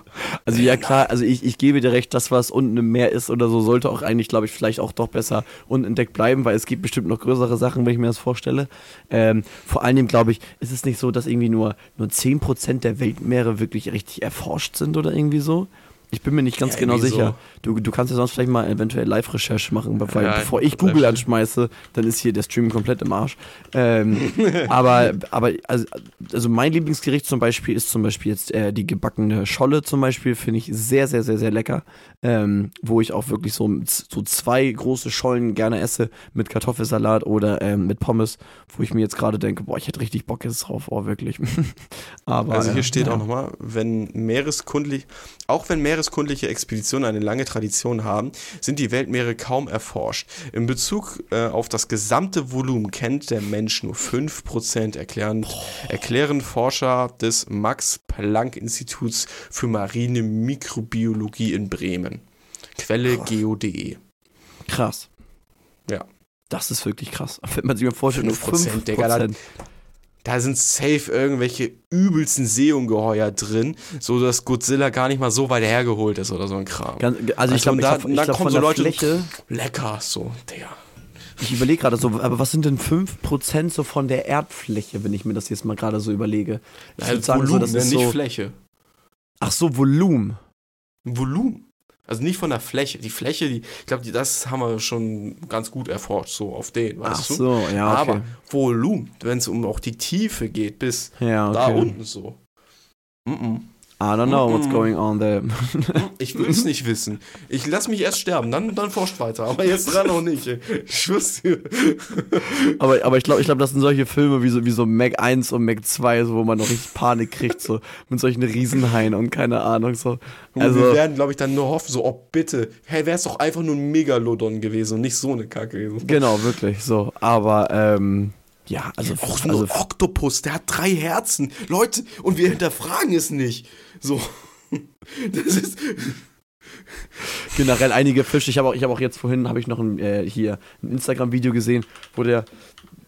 Speaker 2: Also ja klar, also ich, ich gebe dir recht, das, was unten im Meer ist oder so, sollte auch eigentlich, glaube ich, vielleicht auch doch besser unentdeckt bleiben, weil es gibt bestimmt noch größere Sachen, wenn ich mir das vorstelle. Ähm, vor allem, glaube ich, ist es nicht so, dass irgendwie nur, nur 10% der Weltmeere wirklich richtig erforscht sind oder irgendwie so. Ich bin mir nicht ganz ja, genau sicher. So. Du, du kannst ja sonst vielleicht mal eventuell Live-Recherche machen, weil ja, bevor ich Google anschmeiße, dann ist hier der Stream komplett im Arsch. Ähm, aber aber also, also mein Lieblingsgericht zum Beispiel ist zum Beispiel jetzt äh, die gebackene Scholle zum Beispiel, finde ich sehr, sehr, sehr, sehr lecker. Ähm, wo ich auch wirklich so, so zwei große Schollen gerne esse mit Kartoffelsalat oder ähm, mit Pommes, wo ich mir jetzt gerade denke, boah, ich hätte richtig Bock jetzt drauf, oh wirklich.
Speaker 1: aber, also hier steht ja. auch nochmal, wenn meereskundlich, auch wenn Meeres meereskundliche Expeditionen eine lange Tradition haben, sind die Weltmeere kaum erforscht. In Bezug äh, auf das gesamte Volumen kennt der Mensch nur 5%, erklären, erklären Forscher des Max-Planck-Instituts für marine Mikrobiologie in Bremen. Quelle geo.de.
Speaker 2: Krass.
Speaker 1: Ja.
Speaker 2: Das ist wirklich krass. Wenn man sich mal vorstellt, 5%, nur 5%.
Speaker 1: Digga, da sind safe irgendwelche übelsten Seeungeheuer drin, so dass Godzilla gar nicht mal so weit hergeholt ist oder so ein Kram.
Speaker 2: Ganz, also, ich glaube, da, ich glaub, kommen so Leute Fläche,
Speaker 1: lecker, so, Digga.
Speaker 2: Ich überlege gerade so, aber was sind denn 5% so von der Erdfläche, wenn ich mir das jetzt mal gerade so überlege?
Speaker 1: Ich würde sagen, Volumen, so, das ist nicht so, Fläche.
Speaker 2: Ach so, Volumen.
Speaker 1: Volumen. Also nicht von der Fläche. Die Fläche, die, ich glaube, das haben wir schon ganz gut erforscht, so auf den, weißt Ach
Speaker 2: du? so, ja.
Speaker 1: Okay. Aber Volumen, wenn es um auch die Tiefe geht, bis ja, okay. da unten so.
Speaker 2: Mm -mm. I don't know what's going on there.
Speaker 1: ich will es nicht wissen. Ich lass mich erst sterben, dann, dann forscht weiter. Aber jetzt dran noch nicht. Ich schwör's dir.
Speaker 2: aber, aber ich glaube, ich glaub, das sind solche Filme wie so, wie so Mac 1 und Mac 2, so, wo man noch richtig Panik kriegt, so mit solchen Riesenhaien und keine Ahnung. So.
Speaker 1: Also, wir werden, glaube ich, dann nur hoffen, so, oh bitte, hey, wäre es doch einfach nur ein Megalodon gewesen und nicht so eine Kacke. gewesen.
Speaker 2: Genau, wirklich so. Aber, ähm, ja, also.
Speaker 1: Auch so also, ein Oktopus, der hat drei Herzen. Leute, und wir hinterfragen es nicht. So. Das ist.
Speaker 2: Generell einige Fische. Ich habe auch, hab auch jetzt vorhin habe ich noch ein, äh, hier ein Instagram-Video gesehen, wo der,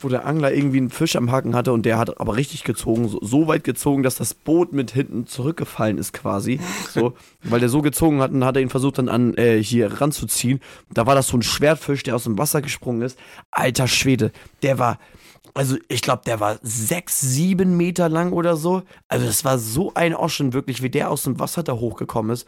Speaker 2: wo der Angler irgendwie einen Fisch am Haken hatte und der hat aber richtig gezogen, so, so weit gezogen, dass das Boot mit hinten zurückgefallen ist quasi. So, weil der so gezogen hat und hat er ihn versucht dann an äh, hier ranzuziehen. Da war das so ein Schwertfisch, der aus dem Wasser gesprungen ist. Alter Schwede, der war also ich glaube, der war sechs, sieben Meter lang oder so. Also das war so ein Oschen, wirklich, wie der aus dem Wasser da hochgekommen ist.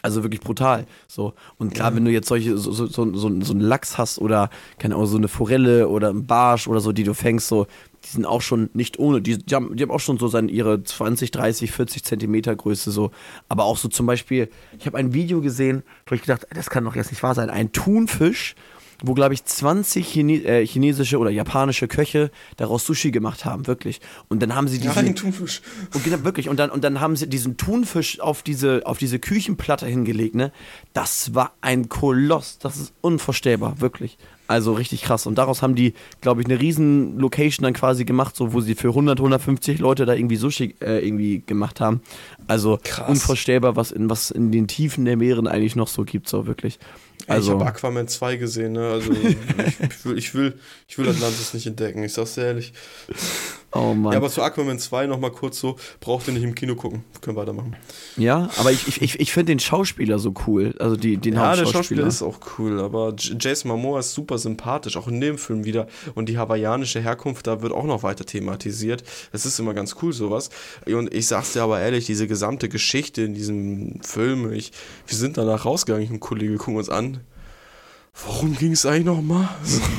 Speaker 2: Also wirklich brutal. So. Und klar, wenn du jetzt solche, so, so, so, so, einen Lachs hast oder, keine Ahnung, so eine Forelle oder ein Barsch oder so, die du fängst, so, die sind auch schon nicht ohne, die, die, haben, die haben auch schon so seine, ihre 20, 30, 40 Zentimeter Größe so. Aber auch so zum Beispiel, ich habe ein Video gesehen, wo ich gedacht, das kann doch jetzt nicht wahr sein. Ein Thunfisch wo, glaube ich, 20 Chine äh, chinesische oder japanische Köche daraus Sushi gemacht haben, wirklich. Und dann haben sie diesen.
Speaker 1: Nein, Thunfisch.
Speaker 2: Und genau, wirklich. Und dann, und dann haben sie diesen Thunfisch auf diese, auf diese Küchenplatte hingelegt, ne? Das war ein Koloss. Das ist unvorstellbar, wirklich. Also richtig krass. Und daraus haben die, glaube ich, eine riesen Location dann quasi gemacht, so wo sie für 100, 150 Leute da irgendwie Sushi äh, irgendwie gemacht haben. Also
Speaker 1: Krass.
Speaker 2: unvorstellbar, was in, was in den Tiefen der Meeren eigentlich noch so gibt, so wirklich. Also,
Speaker 1: ich habe Aquaman 2 gesehen, ne? Also ich, ich, will, ich will Atlantis nicht entdecken, ich sag's dir ehrlich.
Speaker 2: Oh Mann.
Speaker 1: Ja, aber zu Aquaman 2 nochmal kurz so, braucht ihr nicht im Kino gucken. Können wir weitermachen.
Speaker 2: Ja, aber ich, ich, ich, ich finde den Schauspieler so cool. Also die, den
Speaker 1: Ja, der
Speaker 2: Hauptschauspieler.
Speaker 1: Schauspieler ist auch cool, aber Jason Momoa ist super sympathisch, auch in dem Film wieder. Und die hawaiianische Herkunft, da wird auch noch weiter thematisiert. Das ist immer ganz cool, sowas. Und ich sag's dir aber ehrlich, diese gesamte Geschichte in diesem Film, ich, wir sind danach rausgegangen, ich und ein Kollege gucken uns an. Worum ging es eigentlich nochmal?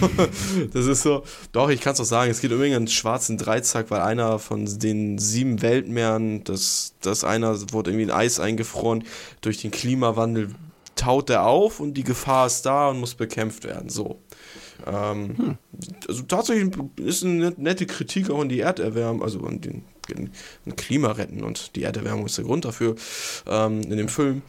Speaker 1: Das ist so, doch, ich kann es auch sagen, es geht um irgendeinen schwarzen Dreizack, weil einer von den sieben Weltmeeren, das, das einer wurde irgendwie in Eis eingefroren, durch den Klimawandel taut er auf und die Gefahr ist da und muss bekämpft werden. So. Ähm, Also tatsächlich ist eine net- nette Kritik auch an die Erderwärmung, also an den, an Klima retten und die Erderwärmung ist der Grund dafür ähm, in dem Film.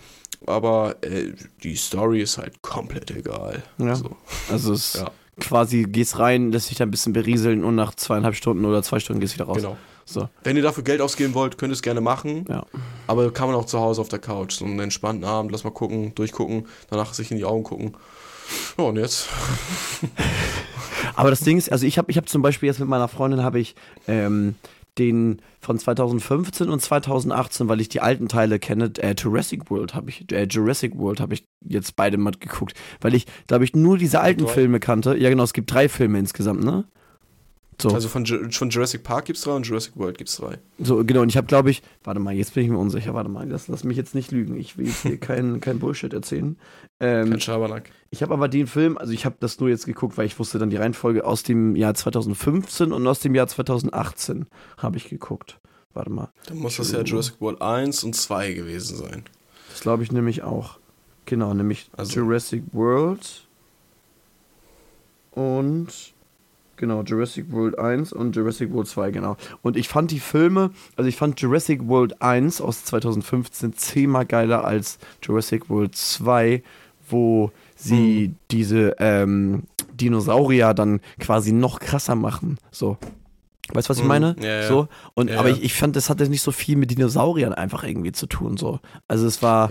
Speaker 1: Aber äh, die Story ist halt komplett egal.
Speaker 2: Ja.
Speaker 1: So.
Speaker 2: Also es
Speaker 1: Ja.
Speaker 2: quasi gehst rein, lässt dich da ein bisschen berieseln und nach zweieinhalb Stunden oder zwei Stunden gehst wieder raus.
Speaker 1: Genau.
Speaker 2: So,
Speaker 1: Wenn ihr dafür Geld ausgeben wollt, könnt ihr es gerne machen.
Speaker 2: ja.
Speaker 1: Aber kann man auch zu Hause auf der Couch. So einen entspannten Abend, lass mal gucken, durchgucken, danach sich in die Augen gucken. Ja, und jetzt?
Speaker 2: Aber das Ding ist, also ich habe ich hab zum Beispiel jetzt mit meiner Freundin habe ich ähm, den von 2015 und 2018, weil ich die alten Teile kenne, äh, Jurassic World habe ich, äh, Jurassic World habe ich jetzt beide mal geguckt, weil ich, glaube ich, nur diese alten? Filme kannte. Ja genau, es gibt drei Filme insgesamt, ne? So,
Speaker 1: Also von, von Jurassic Park gibt's drei und Jurassic World gibt's drei.
Speaker 2: so genau. Und ich habe, glaube ich, warte mal, jetzt bin ich mir unsicher. Warte mal, lass, lass mich jetzt nicht lügen. Ich will jetzt hier kein, kein Bullshit erzählen. Ähm,
Speaker 1: Kein Schabernack.
Speaker 2: Ich habe aber den Film, also ich habe das nur jetzt geguckt, weil ich wusste dann die Reihenfolge aus dem Jahr 2015 und aus dem Jahr 2018 habe ich geguckt. Warte mal,
Speaker 1: Dann muss das ja Jurassic World 1 und 2 gewesen sein.
Speaker 2: das glaube ich nämlich auch. Genau, nämlich
Speaker 1: Also-
Speaker 2: Jurassic World und genau, Jurassic World 1 und Jurassic World 2, genau. Und ich fand die Filme, also ich fand Jurassic World 1 aus 2015 zehnmal geiler als Jurassic World 2, wo sie diese ähm, Dinosaurier dann quasi noch krasser machen. So. Weißt du, was ich
Speaker 1: Mhm.
Speaker 2: meine?
Speaker 1: Ja, ja.
Speaker 2: So. Und
Speaker 1: Ja,
Speaker 2: aber ich, ich fand, das hatte nicht so viel mit Dinosauriern einfach irgendwie zu tun. So. Also es war.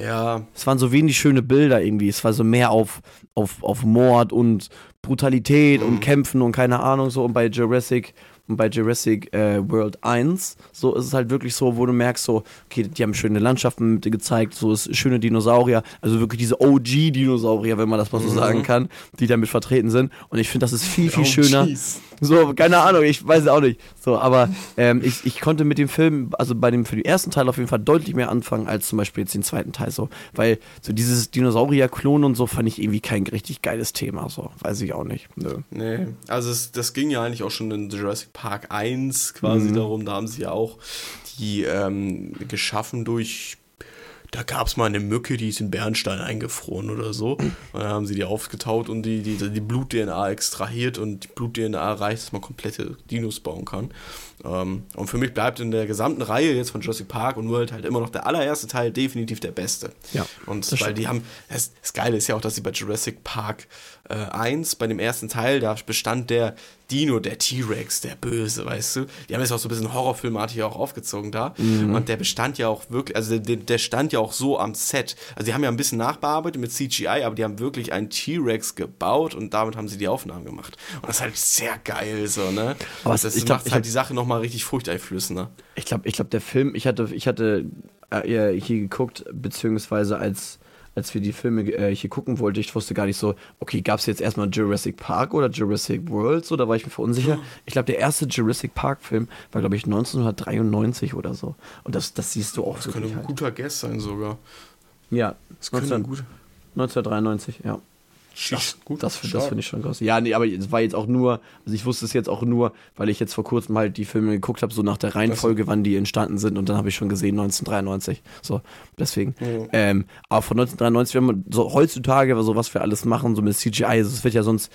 Speaker 2: Es waren so wenig schöne Bilder irgendwie. Es war so mehr auf, auf, auf Mord und Brutalität
Speaker 1: Mhm.
Speaker 2: und Kämpfen und keine Ahnung so. Und bei Jurassic und bei Jurassic äh, World 1, so ist es halt wirklich so, wo du merkst, so, okay, die haben schöne Landschaften gezeigt, so ist schöne Dinosaurier, also wirklich diese OG-Dinosaurier, wenn man das mal so
Speaker 1: Mhm.
Speaker 2: sagen kann, die damit vertreten sind. Und ich finde, das ist viel, viel
Speaker 1: Oh,
Speaker 2: schöner.
Speaker 1: jeez.
Speaker 2: So, keine Ahnung, ich weiß es auch nicht. So, aber ähm, ich, ich konnte mit dem Film, also bei dem für den ersten Teil auf jeden Fall deutlich mehr anfangen als zum Beispiel jetzt den zweiten Teil so. Weil so dieses Dinosaurier-Klon und so fand ich irgendwie kein richtig geiles Thema. So, weiß ich auch nicht. Nö.
Speaker 1: Nee, also es, das ging ja eigentlich auch schon in Jurassic Park 1 quasi
Speaker 2: Mhm.
Speaker 1: darum. Da haben sie ja auch die ähm, geschaffen durch. Da gab es mal eine Mücke, die ist in Bernstein eingefroren oder so. Und dann haben sie die aufgetaut und die, die, die Blut-DNA extrahiert und die Blut-DNA reicht, dass man komplette Dinos bauen kann. Ähm, und für mich bleibt in der gesamten Reihe jetzt von Jurassic Park und World halt immer noch der allererste Teil definitiv der beste.
Speaker 2: Ja,
Speaker 1: Und weil
Speaker 2: stimmt.
Speaker 1: die haben, das, das Geile ist ja auch, dass sie bei Jurassic Park äh, 1, bei dem ersten Teil, da bestand der Dino, der T-Rex, der Böse, weißt du? Die haben jetzt auch so ein bisschen horrorfilmartig auch aufgezogen da.
Speaker 2: Mhm.
Speaker 1: Und der bestand ja auch wirklich, also der, der stand ja auch so am Set. Also die haben ja ein bisschen nachbearbeitet mit CGI, aber die haben wirklich einen T-Rex gebaut und damit haben sie die Aufnahmen gemacht. Und das ist halt sehr geil so, ne?
Speaker 2: Aber
Speaker 1: das
Speaker 2: ich glaub,
Speaker 1: macht
Speaker 2: ich
Speaker 1: halt
Speaker 2: hab-
Speaker 1: die Sache nochmal richtig furchteinflößender.
Speaker 2: Ich glaube, ich glaub, der Film, ich hatte, ich hatte äh, hier geguckt, beziehungsweise als, als wir die Filme äh, hier gucken wollten, ich wusste gar nicht so, okay, gab es jetzt erstmal Jurassic Park oder Jurassic World? So, da war ich mir verunsicher. Ich glaube, der erste Jurassic Park-Film war, glaube ich, 1993 oder so. Und das, das siehst du auch
Speaker 1: Das könnte ein
Speaker 2: halt.
Speaker 1: guter Guess sein sogar.
Speaker 2: Ja,
Speaker 1: Das könnte ein
Speaker 2: 19,
Speaker 1: guter.
Speaker 2: 1993, ja.
Speaker 1: Das, gut,
Speaker 2: Das, das finde ich schon krass. Ja, nee, aber es war jetzt auch nur, also ich wusste es jetzt auch nur, weil ich jetzt vor kurzem halt die Filme geguckt habe, so nach der Reihenfolge, wann die entstanden sind und dann habe ich schon gesehen 1993. So, deswegen.
Speaker 1: Ja.
Speaker 2: Ähm, aber von 1993, wenn man so heutzutage, so was wir alles machen, so mit CGI, also es wird ja sonst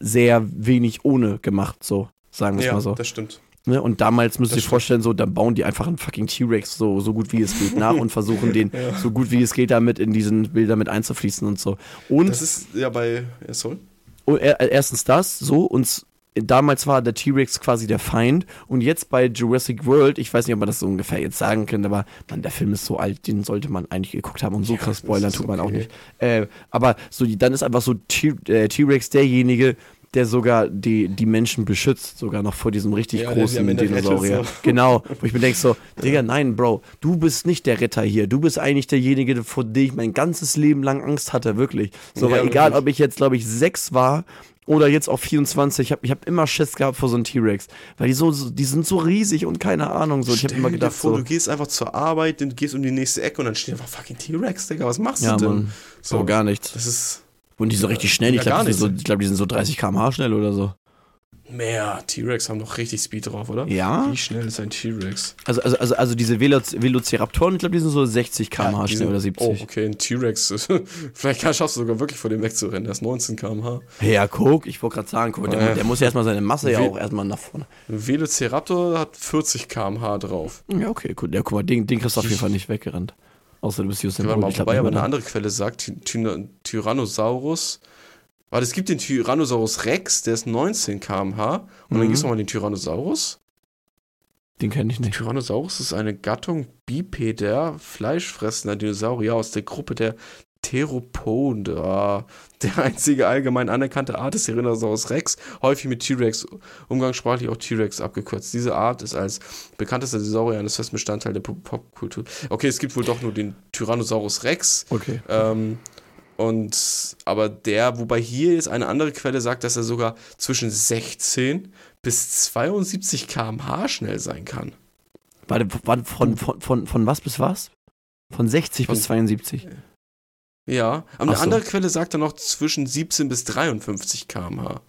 Speaker 2: sehr wenig ohne gemacht, so, sagen wir es
Speaker 1: Ja,
Speaker 2: mal so.
Speaker 1: das stimmt.
Speaker 2: Ne? Und damals müsst ihr euch vorstellen, so, dann bauen die einfach einen fucking T-Rex so, so gut wie es geht nach und versuchen den so gut wie es geht damit in diesen Bilder mit einzufließen und so. Und
Speaker 1: Das ist ja bei. Ja, sorry.
Speaker 2: oh, er- erstens das, so, und damals war der T-Rex quasi der Feind und jetzt bei Jurassic World, ich weiß nicht, ob man das so ungefähr jetzt sagen könnte, aber man, der Film ist so alt, den sollte man eigentlich geguckt haben und so
Speaker 1: Ja,
Speaker 2: krass spoilern tut man auch
Speaker 1: okay.
Speaker 2: nicht. Äh, aber so, dann ist einfach so äh, T-Rex derjenige, der sogar die, die Menschen beschützt, sogar noch vor diesem richtig
Speaker 1: Ja,
Speaker 2: großen Dinosaurier.
Speaker 1: so.
Speaker 2: Genau, wo ich mir denke so, Digga, nein, Bro, du bist nicht der Retter hier, du bist eigentlich derjenige, vor dem ich mein ganzes Leben lang Angst hatte, wirklich. So,
Speaker 1: Ja,
Speaker 2: weil egal, ob ich jetzt, glaube ich, sechs war oder jetzt auf 24, ich habe ich hab immer Schiss gehabt vor so einem T-Rex, weil die so, so, die sind so riesig und keine Ahnung, so. Ich habe immer
Speaker 1: dir
Speaker 2: gedacht
Speaker 1: vor,
Speaker 2: so,
Speaker 1: du gehst einfach zur Arbeit, du gehst um die nächste Ecke und dann steht einfach fucking T-Rex, Digga, was machst
Speaker 2: ja,
Speaker 1: du denn?
Speaker 2: Mann, so gar nichts.
Speaker 1: Das ist
Speaker 2: Und die so richtig schnell, ich
Speaker 1: Ja,
Speaker 2: glaube, die, so, glaub, die sind so 30 km/h schnell oder so.
Speaker 1: mehr. T-Rex haben doch richtig Speed drauf, oder?
Speaker 2: Ja?
Speaker 1: Wie schnell ist ein T-Rex?
Speaker 2: Also, also, also, also diese Velo Velociraptoren, ich glaube, die sind so 60 km/h
Speaker 1: Ja,
Speaker 2: schnell oder 70.
Speaker 1: Oh, okay, ein T-Rex. Vielleicht schaffst du sogar wirklich vor dem wegzurennen. Der ist 19 km/h.
Speaker 2: Ja, guck, ich wollte gerade sagen, guck, der,
Speaker 1: Äh.
Speaker 2: der muss ja erstmal seine Masse ja
Speaker 1: Wie-
Speaker 2: auch erstmal nach vorne.
Speaker 1: Ein Velociraptor hat 40 km/h drauf.
Speaker 2: Ja, okay, gut. Ja, guck mal, den, den kriegst du auf jeden Fall nicht weggerannt. Außer du bist Usain Bolt.
Speaker 1: mal,
Speaker 2: Ich
Speaker 1: wobei aber eine andere Quelle sagt, Ty Ty Tyrannosaurus. Warte, es gibt den Tyrannosaurus Rex, der ist 19 km/h. Und
Speaker 2: Mhm.
Speaker 1: dann gibt's noch mal den Tyrannosaurus.
Speaker 2: Den kenne ich nicht.
Speaker 1: Tyrannosaurus ist eine Gattung bipeder, fleischfressender Dinosaurier aus der Gruppe der Theropoda. Der einzige allgemein anerkannte Art ist Tyrannosaurus Rex, häufig mit T-Rex, umgangssprachlich auch T-Rex abgekürzt. Diese Art ist als bekanntester Dinosaurier eines festen Bestandteil der Pop- Popkultur. Okay, es gibt wohl doch nur den Tyrannosaurus Rex.
Speaker 2: Okay.
Speaker 1: Ähm, und aber der, wobei hier jetzt eine andere Quelle sagt, dass er sogar zwischen 16 bis 72 km/h schnell sein kann.
Speaker 2: Warte, warte von, von, von, von was bis was? Von 60
Speaker 1: Von-
Speaker 2: bis 72.
Speaker 1: Ja, aber eine
Speaker 2: so.
Speaker 1: andere Quelle sagt dann noch zwischen 17 bis 53 km/h.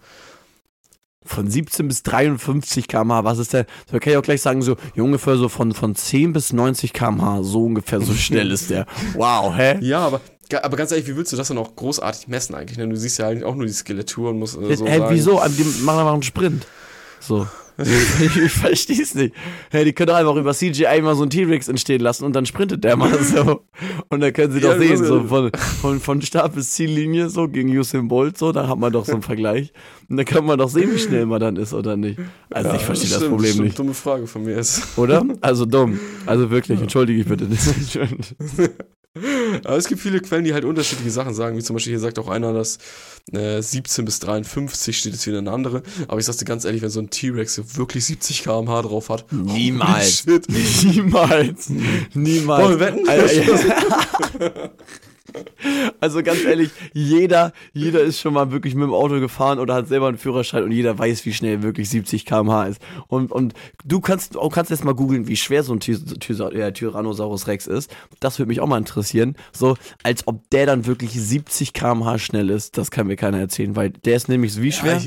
Speaker 2: Von 17 bis 53 km/h, was ist denn? Da kann ich auch gleich sagen, so ungefähr so von, von 10 bis 90 km/h, so ungefähr so schnell ist der. Wow, hä?
Speaker 1: Ja, aber, aber ganz ehrlich, wie willst du das dann auch großartig messen eigentlich? Ne? Du siehst ja eigentlich auch nur die Skeletur und musst äh, so
Speaker 2: hä,
Speaker 1: sagen,
Speaker 2: wieso? Die machen einfach einen Sprint. So. ich ich verstehe es nicht. Hey, die können doch einfach über CGI mal so einen T-Rex entstehen lassen und dann sprintet der mal so. Und dann können sie doch
Speaker 1: Ja,
Speaker 2: sehen,
Speaker 1: so-
Speaker 2: von, von, von Start bis Ziellinie, so gegen Usain Bolt, so, dann hat man doch so einen Vergleich. Und dann kann man doch sehen, wie schnell man dann ist oder nicht. Also
Speaker 1: Ja,
Speaker 2: ich verstehe das
Speaker 1: stimmt,
Speaker 2: Problem
Speaker 1: stimmt,
Speaker 2: nicht.
Speaker 1: Dumme Frage von mir ist.
Speaker 2: Oder? Also dumm. Also wirklich, entschuldige ich bitte.
Speaker 1: Aber es gibt viele Quellen, die halt unterschiedliche Sachen sagen. Wie zum Beispiel hier sagt auch einer, dass äh, 17 bis 53 steht jetzt wieder eine andere. Aber ich sag's dir ganz ehrlich, wenn so ein T-Rex hier wirklich 70 km/h drauf hat.
Speaker 2: Niemals. Niemals. Niemals.
Speaker 1: Wollen wir wetten?
Speaker 2: Also, also ganz ehrlich, jeder, jeder ist schon mal wirklich mit dem Auto gefahren oder hat selber einen Führerschein und jeder weiß, wie schnell wirklich 70 km/h ist. Und, und du kannst, du kannst jetzt mal googeln, wie schwer so ein Ty Ty ja, Tyrannosaurus Rex ist. Das würde mich auch mal interessieren. So, als ob der dann wirklich 70 km/h schnell ist, das kann mir keiner erzählen, weil der ist nämlich wie schwer?
Speaker 1: Ja,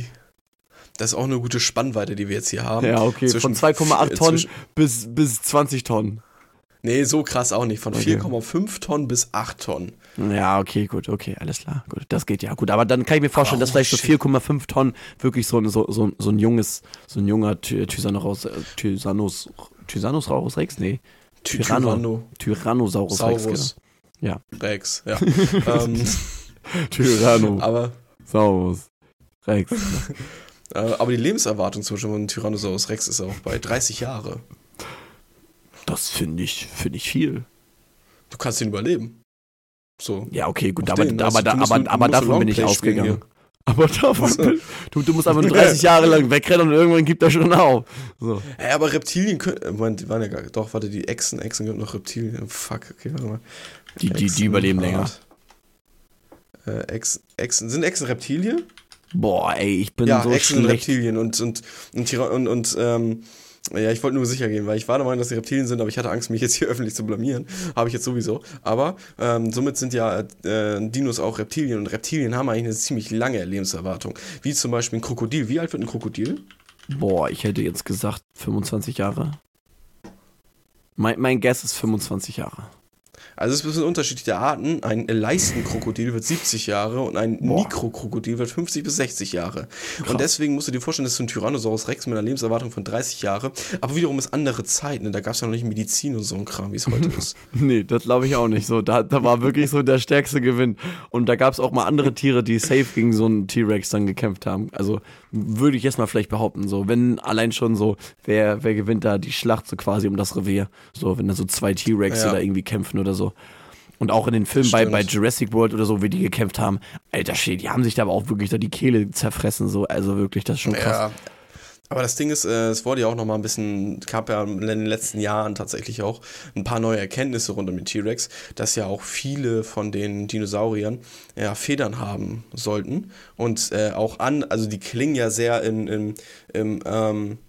Speaker 1: das ist auch eine gute Spannweite, die wir jetzt hier haben.
Speaker 2: Ja, okay,
Speaker 1: Zwischen-
Speaker 2: von 2,8 Tonnen
Speaker 1: zwischen-
Speaker 2: bis, bis 20 Tonnen.
Speaker 1: Nee, so krass auch nicht. Von
Speaker 2: Okay.
Speaker 1: 4,5 Tonnen bis 8 Tonnen.
Speaker 2: Ja, okay, gut, okay, alles klar. Gut, das geht ja gut. Aber dann kann ich mir vorstellen, dass
Speaker 1: Oh,
Speaker 2: vielleicht so
Speaker 1: shit.
Speaker 2: 4,5 Tonnen wirklich so, ein- so, so, so ein junges, so ein junger Ty- Tyrannosaurus, äh, Tyrannos, Tyrannosaurus Rex? Nee. Tyranno.
Speaker 1: Tyranno.
Speaker 2: Tyrannosaurus Rex.
Speaker 1: Saurus.
Speaker 2: Ja.
Speaker 1: Rex, ja. ähm,
Speaker 2: Genau. Tyrannosaurus
Speaker 1: aber,
Speaker 2: Rex.
Speaker 1: äh, aber die Lebenserwartung zum Beispiel von Tyrannosaurus Rex ist auch bei 30 Jahre.
Speaker 2: Das finde ich, finde ich viel.
Speaker 1: Du kannst ihn überleben. So.
Speaker 2: Ja, okay, gut, aber,
Speaker 1: den,
Speaker 2: aber,
Speaker 1: also,
Speaker 2: aber, aber
Speaker 1: musst
Speaker 2: davon bin ich ausgegangen. Aber davon, bin- du, du musst einfach nur 30 Jahre lang wegrennen und irgendwann gibt er schon auf. So.
Speaker 1: Hä, aber Reptilien können. äh, Moment, die waren ja gar Doch, warte, die Echsen, Echsen gibt noch Reptilien. Fuck, okay, warte mal.
Speaker 2: Die, die, die überleben länger.
Speaker 1: Äh, Echsen, Echsen. Sind Echsen Reptilien?
Speaker 2: Boah, ey, ich bin
Speaker 1: ja,
Speaker 2: so
Speaker 1: Echsen
Speaker 2: schlecht.
Speaker 1: Reptilien und, und, und, und, und ähm, ja, ich wollte nur sicher gehen, weil ich war der Meinung, dass sie Reptilien sind, aber ich hatte Angst, mich jetzt hier öffentlich zu blamieren. Habe ich jetzt sowieso. Aber ähm, somit sind ja äh, Dinos auch Reptilien und Reptilien haben eigentlich eine ziemlich lange Lebenserwartung. Wie zum Beispiel ein Krokodil. Wie alt wird ein Krokodil?
Speaker 2: Boah, ich hätte jetzt gesagt 25 Jahre. Mein, mein Guess ist 25 Jahre.
Speaker 1: Also es sind unterschiedliche Arten. Ein Leistenkrokodil wird 70 Jahre und ein. Mikrokrokodil wird 50 bis 60 Jahre. Und deswegen musst du dir vorstellen, das ist ein Tyrannosaurus Rex mit einer Lebenserwartung von 30 Jahre. Aber wiederum ist andere Zeit. Ne? Da gab es ja noch nicht Medizin und so ein Kram, wie es heute ist.
Speaker 2: Nee, das glaube ich auch nicht. So, da, da war wirklich so der stärkste Gewinn. Und da gab es auch mal andere Tiere, die safe gegen so einen T-Rex dann gekämpft haben. Also würde ich jetzt mal vielleicht behaupten, so, wenn allein schon so, wer, wer gewinnt da die Schlacht so quasi um das Revier. So, wenn da so zwei T-Rex
Speaker 1: Ja.
Speaker 2: da irgendwie kämpfen oder so. Und auch in den Filmen bei, bei Jurassic World oder so, wie die gekämpft haben, alter Shit, die haben sich da aber auch wirklich da die Kehle zerfressen, so, also wirklich, das ist schon krass.
Speaker 1: Ja. Aber das Ding ist, äh, es wurde ja auch noch mal ein bisschen, gab ja in den letzten Jahren tatsächlich auch ein paar neue Erkenntnisse rund um den T-Rex, dass ja auch viele von den Dinosauriern ja, Federn haben sollten. Und äh, auch an, also die klingen ja sehr in, in, im, ähm,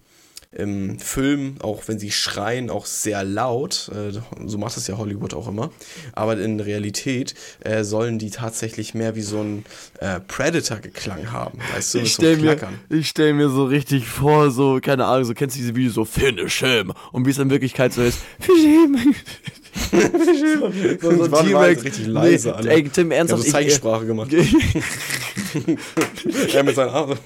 Speaker 1: im Film, auch wenn sie schreien, auch sehr laut. Äh, so macht es ja Hollywood auch immer. Aber in Realität äh, sollen die tatsächlich mehr wie so ein äh, Predator geklang haben. Weißt du,
Speaker 2: Ich
Speaker 1: so
Speaker 2: stell, mir, ich stell mir so richtig vor, so, keine Ahnung, so kennst du diese Videos so Finish him und wie es in Wirklichkeit so ist, Finish him. so, so
Speaker 1: war
Speaker 2: T-Rex.
Speaker 1: richtig leise,
Speaker 2: Nee,
Speaker 1: Alter.
Speaker 2: ey, Tim,
Speaker 1: Er hat
Speaker 2: ernsthaft,
Speaker 1: so
Speaker 2: ich,
Speaker 1: Zeichensprache gemacht. er mit seinen Armen.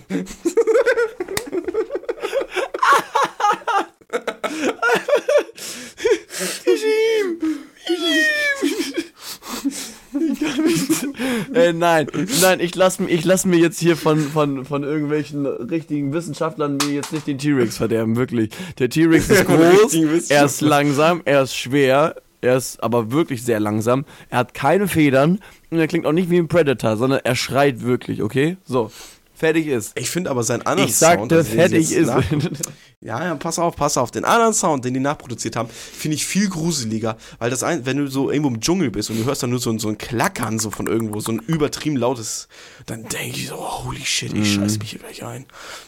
Speaker 2: Äh, nein, nein, ich lass, mir- ich lass mir jetzt hier von, von, von irgendwelchen richtigen Wissenschaftlern mir jetzt nicht den T-Rex verderben, wirklich. Der T-Rex ist groß, er ist langsam, er ist schwer, er ist aber wirklich sehr langsam, er hat keine Federn und er klingt auch nicht wie ein Predator, sondern er schreit wirklich, okay? So, fertig ist.
Speaker 1: Ich finde aber seinen anderen
Speaker 2: Ich sagte,
Speaker 1: Sound,
Speaker 2: fertig ist.
Speaker 1: nach- Ja, ja, pass auf, pass auf. Den anderen Sound, den die nachproduziert haben, finde ich viel gruseliger, weil das ein, wenn du so irgendwo im Dschungel bist und du hörst dann nur so, ein- so ein Klackern so von irgendwo, so ein übertrieben lautes, dann denke ich so, oh, holy shit, ich
Speaker 2: Mhm.
Speaker 1: scheiß mich hier gleich ein.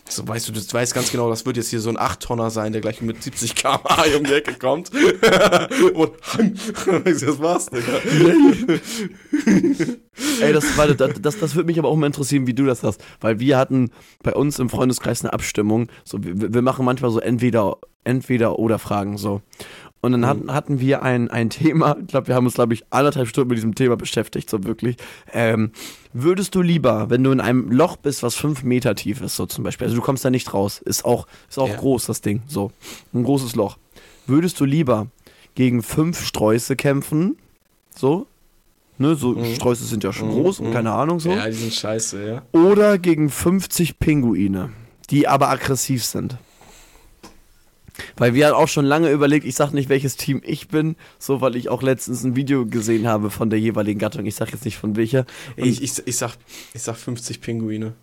Speaker 1: So weißt du, du weißt ganz genau, das wird jetzt hier so ein 8-Tonner sein, der gleich mit 70 km/h um die Ecke kommt. und das war's, Digga.
Speaker 2: Ey, das, warte, das, das, das würde mich aber auch mal interessieren, wie du das hast. Weil wir hatten bei uns im Freundeskreis eine Abstimmung. So, wir, wir machen manchmal so entweder, entweder oder Fragen so. Und dann hatten, hatten wir ein, ein Thema, ich glaube, wir haben uns, glaube ich, anderthalb Stunden mit diesem Thema beschäftigt, so wirklich. Ähm, würdest du lieber, wenn du in einem Loch bist, was fünf Meter tief ist, so zum Beispiel, also du kommst da nicht raus, ist auch, ist auch
Speaker 1: Ja.
Speaker 2: groß, das Ding, so, ein großes Loch. Würdest du lieber gegen fünf Sträuße kämpfen, so, ne, so Sträuße sind ja schon
Speaker 1: Mhm,
Speaker 2: groß und
Speaker 1: mhm.
Speaker 2: keine Ahnung so,
Speaker 1: Ja, die sind scheiße, ja.
Speaker 2: oder gegen 50 Pinguine, die aber aggressiv sind. Weil wir haben auch schon lange überlegt, ich sag nicht, welches Team ich bin, so weil ich auch letztens ein Video gesehen habe von der jeweiligen Gattung. Ich sag jetzt nicht von welcher. Und
Speaker 1: Ich, ich, ich, sag, ich sag 50 Pinguine.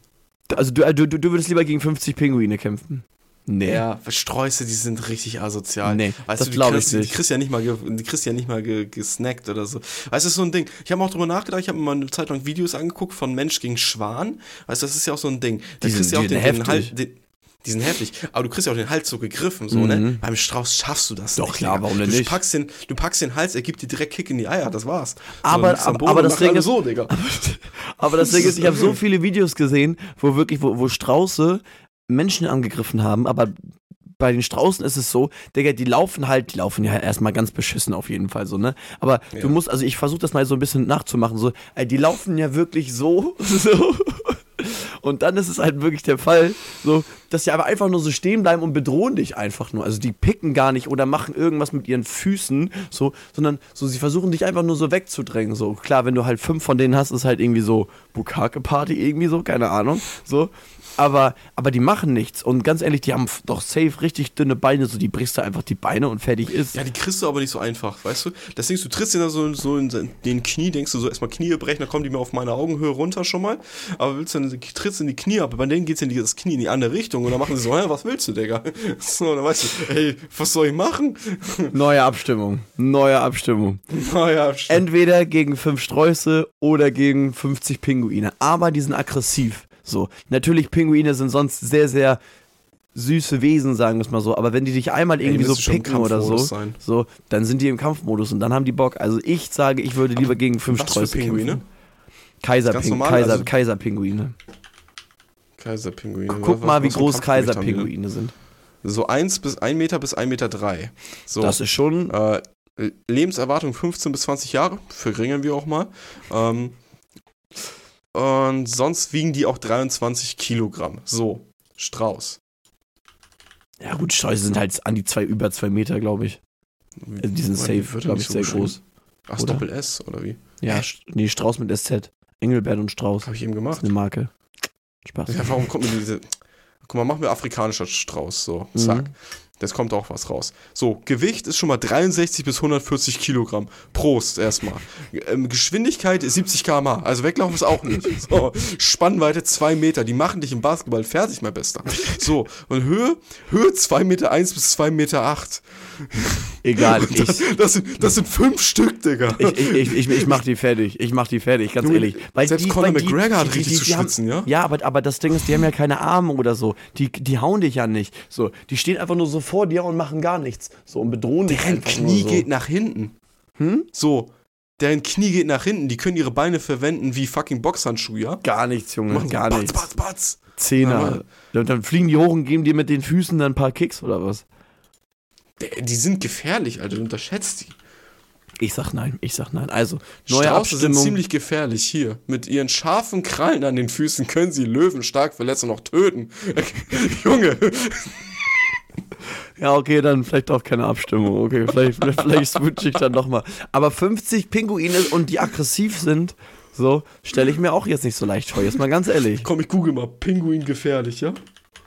Speaker 2: also du, du, du würdest lieber gegen 50 Pinguine kämpfen. Nee.
Speaker 1: Ja, Sträuße, die sind richtig asozial.
Speaker 2: Nee,
Speaker 1: weißt
Speaker 2: das
Speaker 1: du, die
Speaker 2: glaub ich nicht.
Speaker 1: Die kriegst ja nicht mal, die kriegst ja nicht mal ge, gesnackt oder so. Weißt du, das ist so ein Ding. Ich habe auch drüber nachgedacht, ich habe mir mal eine Zeit lang Videos angeguckt von Mensch gegen Schwan. Weißt du, das ist ja auch so ein Ding. Da
Speaker 2: Die
Speaker 1: kriegst
Speaker 2: sind-
Speaker 1: du ja auch den, den. Halt, den, die sind heftig, aber du kriegst ja auch den Hals so gegriffen, so, ne?
Speaker 2: Mhm.
Speaker 1: Beim Strauß schaffst du das
Speaker 2: Doch,
Speaker 1: nicht.
Speaker 2: klar,
Speaker 1: Digga.
Speaker 2: warum denn
Speaker 1: du
Speaker 2: nicht?
Speaker 1: Packst den, du packst den Hals, er gibt dir direkt Kick in die Eier, das war's.
Speaker 2: Aber-
Speaker 1: am
Speaker 2: aber- aber das Ding ist-
Speaker 1: so, Digga.
Speaker 2: Aber das Ding ist, ich habe so viele Videos gesehen, wo wirklich, wo, wo Strauße Menschen angegriffen haben, aber bei den Straußen ist es so, Digga, die laufen halt, die laufen ja erstmal ganz beschissen auf jeden Fall so, ne? Aber
Speaker 1: Ja.
Speaker 2: du musst, also ich versuche das mal so ein bisschen nachzumachen, so, ey, die laufen ja wirklich so, so. Und dann ist es halt wirklich der Fall, so, dass sie aber einfach nur so stehen bleiben und bedrohen dich einfach nur. Also die picken gar nicht oder machen irgendwas mit ihren Füßen, so, sondern so, sie versuchen dich einfach nur so wegzudrängen. So, klar, wenn du halt fünf von denen hast, ist halt irgendwie so Bukake-Party irgendwie so, keine Ahnung. So. Aber, aber die machen nichts. Und ganz ehrlich, die haben doch safe richtig dünne Beine, so die brichst du einfach die Beine und fertig ist.
Speaker 1: Ja, die kriegst du aber nicht so einfach, weißt du? Das Ding ist, du trittst dir da so, so in den Knie, denkst du so erstmal Knie brechen, dann kommen die mir auf meine Augenhöhe runter schon mal. Aber willst du dann trittst in die Knie ab, bei denen geht's in die, das Knie in die andere Richtung und dann machen sie so, was willst du, Digga? So, dann weißt du, ey, was soll ich machen?
Speaker 2: Neue Abstimmung. Neue Abstimmung.
Speaker 1: Naja, stimmt.
Speaker 2: Entweder gegen fünf Sträuße oder gegen 50 Pinguine. Aber die sind aggressiv. So. Natürlich, Pinguine sind sonst sehr, sehr süße Wesen, sagen wir es mal so. Aber wenn die dich einmal irgendwie so
Speaker 1: schon im
Speaker 2: picken oder so,
Speaker 1: sein.
Speaker 2: so, dann sind die im Kampfmodus und dann haben die Bock. Also ich sage, ich würde lieber gegen fünf Sträuße
Speaker 1: Pinguine?
Speaker 2: kämpfen. Kaiserping Kaiser,
Speaker 1: also-
Speaker 2: Kaiserpinguine.
Speaker 1: Kaiserpinguine.
Speaker 2: Guck mal, wie groß? Kaiserpinguine sind.
Speaker 1: So 1 bis 1 Meter bis 1 Meter 3. So,
Speaker 2: Das ist schon
Speaker 1: äh, Lebenserwartung 15 bis 20 Jahre, verringern wir auch mal. Ähm, und sonst wiegen die auch 23 Kilogramm. So, Strauß.
Speaker 2: Ja, gut, Strauße sind halt an die zwei, über zwei Meter, glaube ich. Also die sind safe, glaube ich,
Speaker 1: so
Speaker 2: sehr groß.
Speaker 1: Ach,
Speaker 2: oder?
Speaker 1: Doppel S oder wie?
Speaker 2: Ja, nee, Strauß mit SZ. Engelbert und Strauß.
Speaker 1: Habe ich eben
Speaker 2: Das
Speaker 1: gemacht.
Speaker 2: ist eine Marke. Spaß.
Speaker 1: Ja, warum kommt mir diese. Guck mal, machen wir afrikanischer Strauß. So, zack.
Speaker 2: Mhm.
Speaker 1: Jetzt kommt auch was raus. So, Gewicht ist schon mal 63 bis 140 Kilogramm. Prost erstmal. Ähm, Geschwindigkeit ist 70 km Also weglaufen ist auch nicht. So, Spannweite 2 Meter. Die machen dich im Basketball fertig, mein Bester. So, und Höhe? Höhe 2 Meter 1 bis 2 Meter 8.
Speaker 2: Egal, ich,
Speaker 1: Das, das, sind, das sind fünf Stück, Digga.
Speaker 2: ich, ich, ich, ich, mach die fertig. Ich mach die fertig, ganz
Speaker 1: Junge,
Speaker 2: ehrlich. Weil
Speaker 1: selbst
Speaker 2: die,
Speaker 1: Conor McGregor hat richtig
Speaker 2: die-
Speaker 1: zu
Speaker 2: die haben-
Speaker 1: schwitzen, ja?
Speaker 2: Ja, aber, aber das Ding ist, die haben ja keine Arme oder so. Die, die hauen dich ja nicht. So, die stehen einfach nur so vor dir und machen gar nichts. So und bedrohen dich
Speaker 1: Deren
Speaker 2: einfach
Speaker 1: Knie
Speaker 2: nur so.
Speaker 1: geht nach hinten.
Speaker 2: Hm?
Speaker 1: So, deren Knie geht nach hinten. Die können ihre Beine verwenden wie fucking Boxhandschuhe, ja?
Speaker 2: Gar nichts, Junge,
Speaker 1: Machen
Speaker 2: gar
Speaker 1: batz,
Speaker 2: nichts.
Speaker 1: batz, batz.
Speaker 2: Zehner. Dann, dann fliegen die hoch und geben dir mit den Füßen dann ein paar Kicks oder was?
Speaker 1: Die- sind gefährlich, Alter. Du unterschätzt die.
Speaker 2: Ich sag nein, ich sag nein. Also, neue
Speaker 1: Strauße sind
Speaker 2: Abstimmung.
Speaker 1: ziemlich gefährlich hier. Mit ihren scharfen Krallen an den Füßen können sie Löwen stark verletzen und auch töten. Junge,
Speaker 2: Ja, okay, dann vielleicht auch keine Abstimmung. Okay, vielleicht, vielleicht, vielleicht switche ich dann nochmal. Aber 50 Pinguine und die aggressiv sind, so, stelle ich mir auch jetzt nicht so leicht vor. Jetzt mal ganz ehrlich.
Speaker 1: komm, ich google mal. Pinguin gefährlich, ja?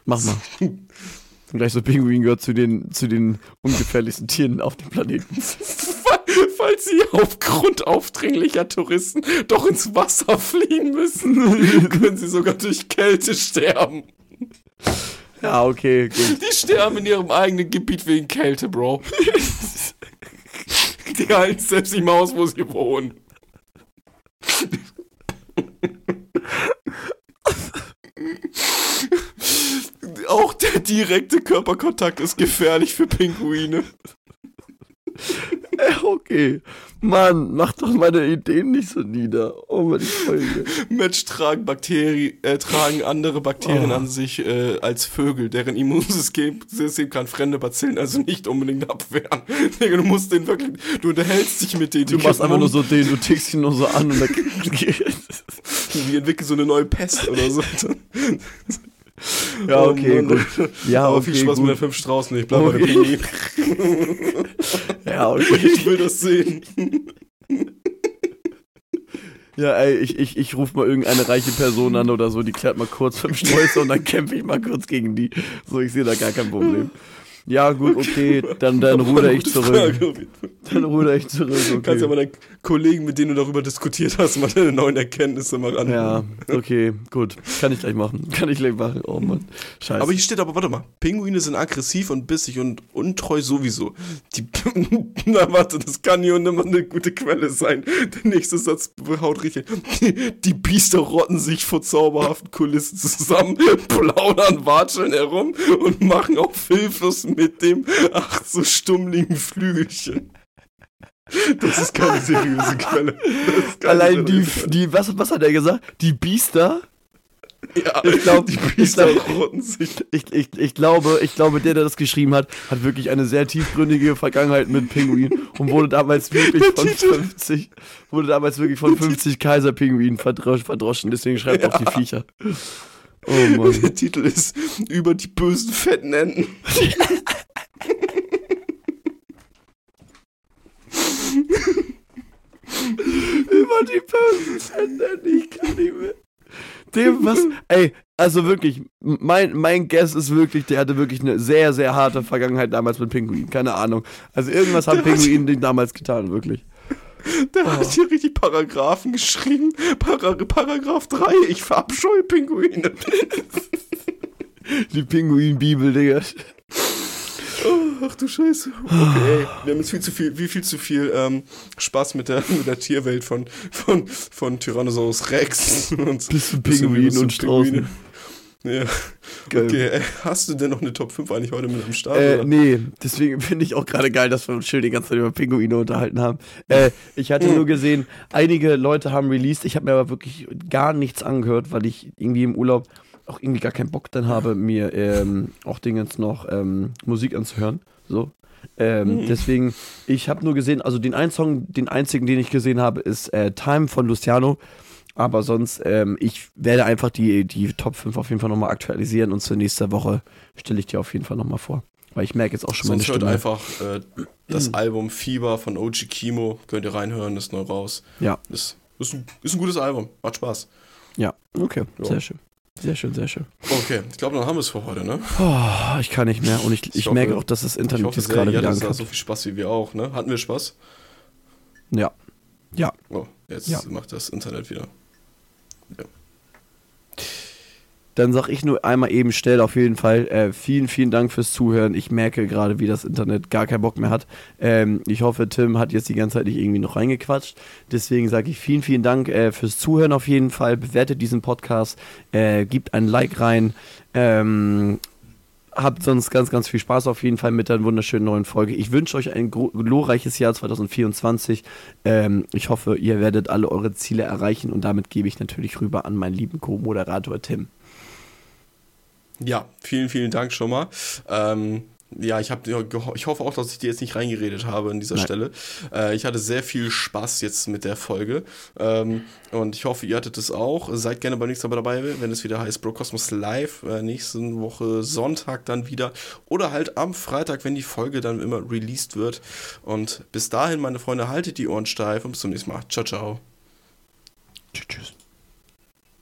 Speaker 2: Mach mal. Und gleich so Pinguin gehört zu den, zu den ungefährlichsten Tieren auf dem Planeten.
Speaker 1: Falls sie aufgrund aufdringlicher Touristen doch ins Wasser fliehen müssen, können sie sogar durch Kälte sterben.
Speaker 2: Ja, okay, gut.
Speaker 1: Die sterben in ihrem eigenen Gebiet wegen Kälte, Bro. Die halten selbst nicht mal aus, wo sie wohnen. Auch der direkte Körperkontakt ist gefährlich für Pinguine.
Speaker 2: Okay. Mann, mach doch meine Ideen nicht so nieder. Oh, meine Folge.
Speaker 1: Mensch tragen Bakterien, äh, tragen andere Bakterien
Speaker 2: Oh.
Speaker 1: an sich äh, als Vögel, deren Immunsystem System kann fremde Bazillen also nicht unbedingt abwehren. Digga, du musst den wirklich, du unterhältst dich mit denen.
Speaker 2: Du machst einfach nur
Speaker 1: um,
Speaker 2: so den, du tickst ihn nur so an und dann.
Speaker 1: Die entwickeln so eine neue Pest oder so.
Speaker 2: Ja,
Speaker 1: Oh
Speaker 2: okay, gut. Ja,
Speaker 1: Aber
Speaker 2: okay,
Speaker 1: viel Spaß
Speaker 2: gut.
Speaker 1: mit den fünf Straußen. Ich bleib bei der
Speaker 2: Okay. Ja, okay.
Speaker 1: Ich will das sehen.
Speaker 2: Ja, ey, ich, ich, ich rufe mal irgendeine reiche Person an oder so, die klärt mal kurz fünf Sträuße und dann kämpfe ich mal kurz gegen die. So, ich sehe da gar kein Problem. Ja, gut, okay, dann, dann ruder ich zurück.
Speaker 1: Frage.
Speaker 2: Dann ruder ich zurück,
Speaker 1: Du kannst ja
Speaker 2: okay.
Speaker 1: mal deinen Kollegen, mit denen du darüber diskutiert hast, mal deine neuen Erkenntnisse mal ran.
Speaker 2: Ja, okay, gut. Kann ich gleich machen. Kann ich gleich machen. Oh Mann. Scheiße.
Speaker 1: Aber hier steht aber, warte mal, Pinguine sind aggressiv und bissig und untreu sowieso. Die, na warte, das kann hier immer eine gute Quelle sein. Der nächste Satz haut richtig. Die, die Biester rotten sich vor zauberhaften Kulissen zusammen, plaudern, watscheln herum und machen auf hilflos mit dem, ach so stummligen Flügelchen. Das ist keine seriöse Quelle. Keine
Speaker 2: Allein die,
Speaker 1: seriöse Quelle.
Speaker 2: die was, was hat er gesagt? Die Biester?
Speaker 1: ja,
Speaker 2: Ich glaub-
Speaker 1: die
Speaker 2: ich
Speaker 1: Biester
Speaker 2: glaub-
Speaker 1: rotten sich.
Speaker 2: Ich, ich, ich glaube, ich glaube, der, der das geschrieben hat, hat wirklich eine sehr tiefgründige Vergangenheit mit Pinguin und wurde damals wirklich von 50, wurde damals wirklich von 50 Kaiserpinguinen verdrosch, verdroschen, deswegen schreibt er auch die Viecher. Oh.
Speaker 1: Der Titel ist über die bösen fetten Enten.
Speaker 2: Über die bösen Sender, ich kann nicht mehr. Dem, was, ey, also wirklich, mein, mein Guess ist wirklich, der hatte wirklich eine sehr, sehr harte Vergangenheit damals mit Pinguin. Keine Ahnung. Also irgendwas haben Pinguinen damals getan, wirklich.
Speaker 1: Der
Speaker 2: Oh.
Speaker 1: hat hier richtig Paragraphen geschrieben. Para Paragraph 3, ich verabscheue Pinguine.
Speaker 2: Die Pinguin-Bibel, Digga.
Speaker 1: Oh, ach du Scheiße. Okay, wir haben jetzt viel zu viel, wie viel zu viel ähm, Spaß mit der, mit der Tierwelt von, von, von Tyrannosaurus Rex. Und
Speaker 2: Bis zu Pinguin
Speaker 1: wie
Speaker 2: und Straußen.
Speaker 1: Ja. Okay, ey, hast du denn noch eine Top 5 eigentlich heute mit am Start?
Speaker 2: Äh,
Speaker 1: oder?
Speaker 2: nee, deswegen finde ich auch gerade geil, dass wir uns schön die ganze Zeit über Pinguine unterhalten haben. Äh, ich hatte nur gesehen, einige Leute haben released, ich habe mir aber wirklich gar nichts angehört, weil ich irgendwie im Urlaub auch irgendwie gar keinen Bock dann habe, mir ähm, auch Dingens noch ähm, Musik anzuhören. So. Ähm, mhm. Deswegen, ich habe nur gesehen, also den einen Song, den einzigen, den ich gesehen habe, ist äh, Time von Luciano. Aber sonst, ähm, ich werde einfach die, die Top 5 auf jeden Fall nochmal aktualisieren und zur nächsten Woche stelle ich dir auf jeden Fall nochmal vor. Weil ich merke jetzt auch schon
Speaker 1: sonst
Speaker 2: meine
Speaker 1: Stimme. einfach äh, das Album Fieber von OG Kimo. Könnt ihr reinhören, ist neu raus.
Speaker 2: Ja.
Speaker 1: Ist, ist, ein, ist ein gutes Album. Macht Spaß.
Speaker 2: Ja, okay. Jo. Sehr schön. Sehr schön, sehr schön.
Speaker 1: Okay, ich glaube, dann haben wir es für heute, ne?
Speaker 2: Oh, ich kann nicht mehr und ich, ich, ich hoffe, merke auch, dass das Internet hoffe, jetzt gerade wieder ankommt.
Speaker 1: so viel Spaß wie wir auch, ne? Hatten wir Spaß?
Speaker 2: Ja. Ja.
Speaker 1: Oh, jetzt ja. macht das Internet wieder. Ja.
Speaker 2: Dann sag ich nur einmal eben schnell auf jeden Fall äh, vielen, vielen Dank fürs Zuhören. Ich merke gerade, wie das Internet gar keinen Bock mehr hat. Ähm, ich hoffe, Tim hat jetzt die ganze Zeit nicht irgendwie noch reingequatscht. Deswegen sage ich vielen, vielen Dank äh, fürs Zuhören auf jeden Fall. Bewertet diesen Podcast, äh, gibt ein Like rein. Ähm, habt sonst ganz, ganz viel Spaß auf jeden Fall mit der wunderschönen neuen Folge. Ich wünsche euch ein glorreiches Jahr 2024. Ähm, ich hoffe, ihr werdet alle eure Ziele erreichen und damit gebe ich natürlich rüber an meinen lieben Co-Moderator Tim.
Speaker 1: Ja, vielen, vielen Dank schon mal. Ähm, ja, ich, hab, ich hoffe auch, dass ich dir jetzt nicht reingeredet habe an dieser Nein. Stelle. Äh, ich hatte sehr viel Spaß jetzt mit der Folge. Ähm, und ich hoffe, ihr hattet es auch. Seid gerne beim nächsten Mal dabei, wenn es wieder heißt Bro Cosmos Live. Äh, nächste Woche Sonntag dann wieder. Oder halt am Freitag, wenn die Folge dann immer released wird. Und bis dahin, meine Freunde, haltet die Ohren steif und bis zum nächsten Mal. Ciao, ciao.
Speaker 2: Tschüss. tschüss.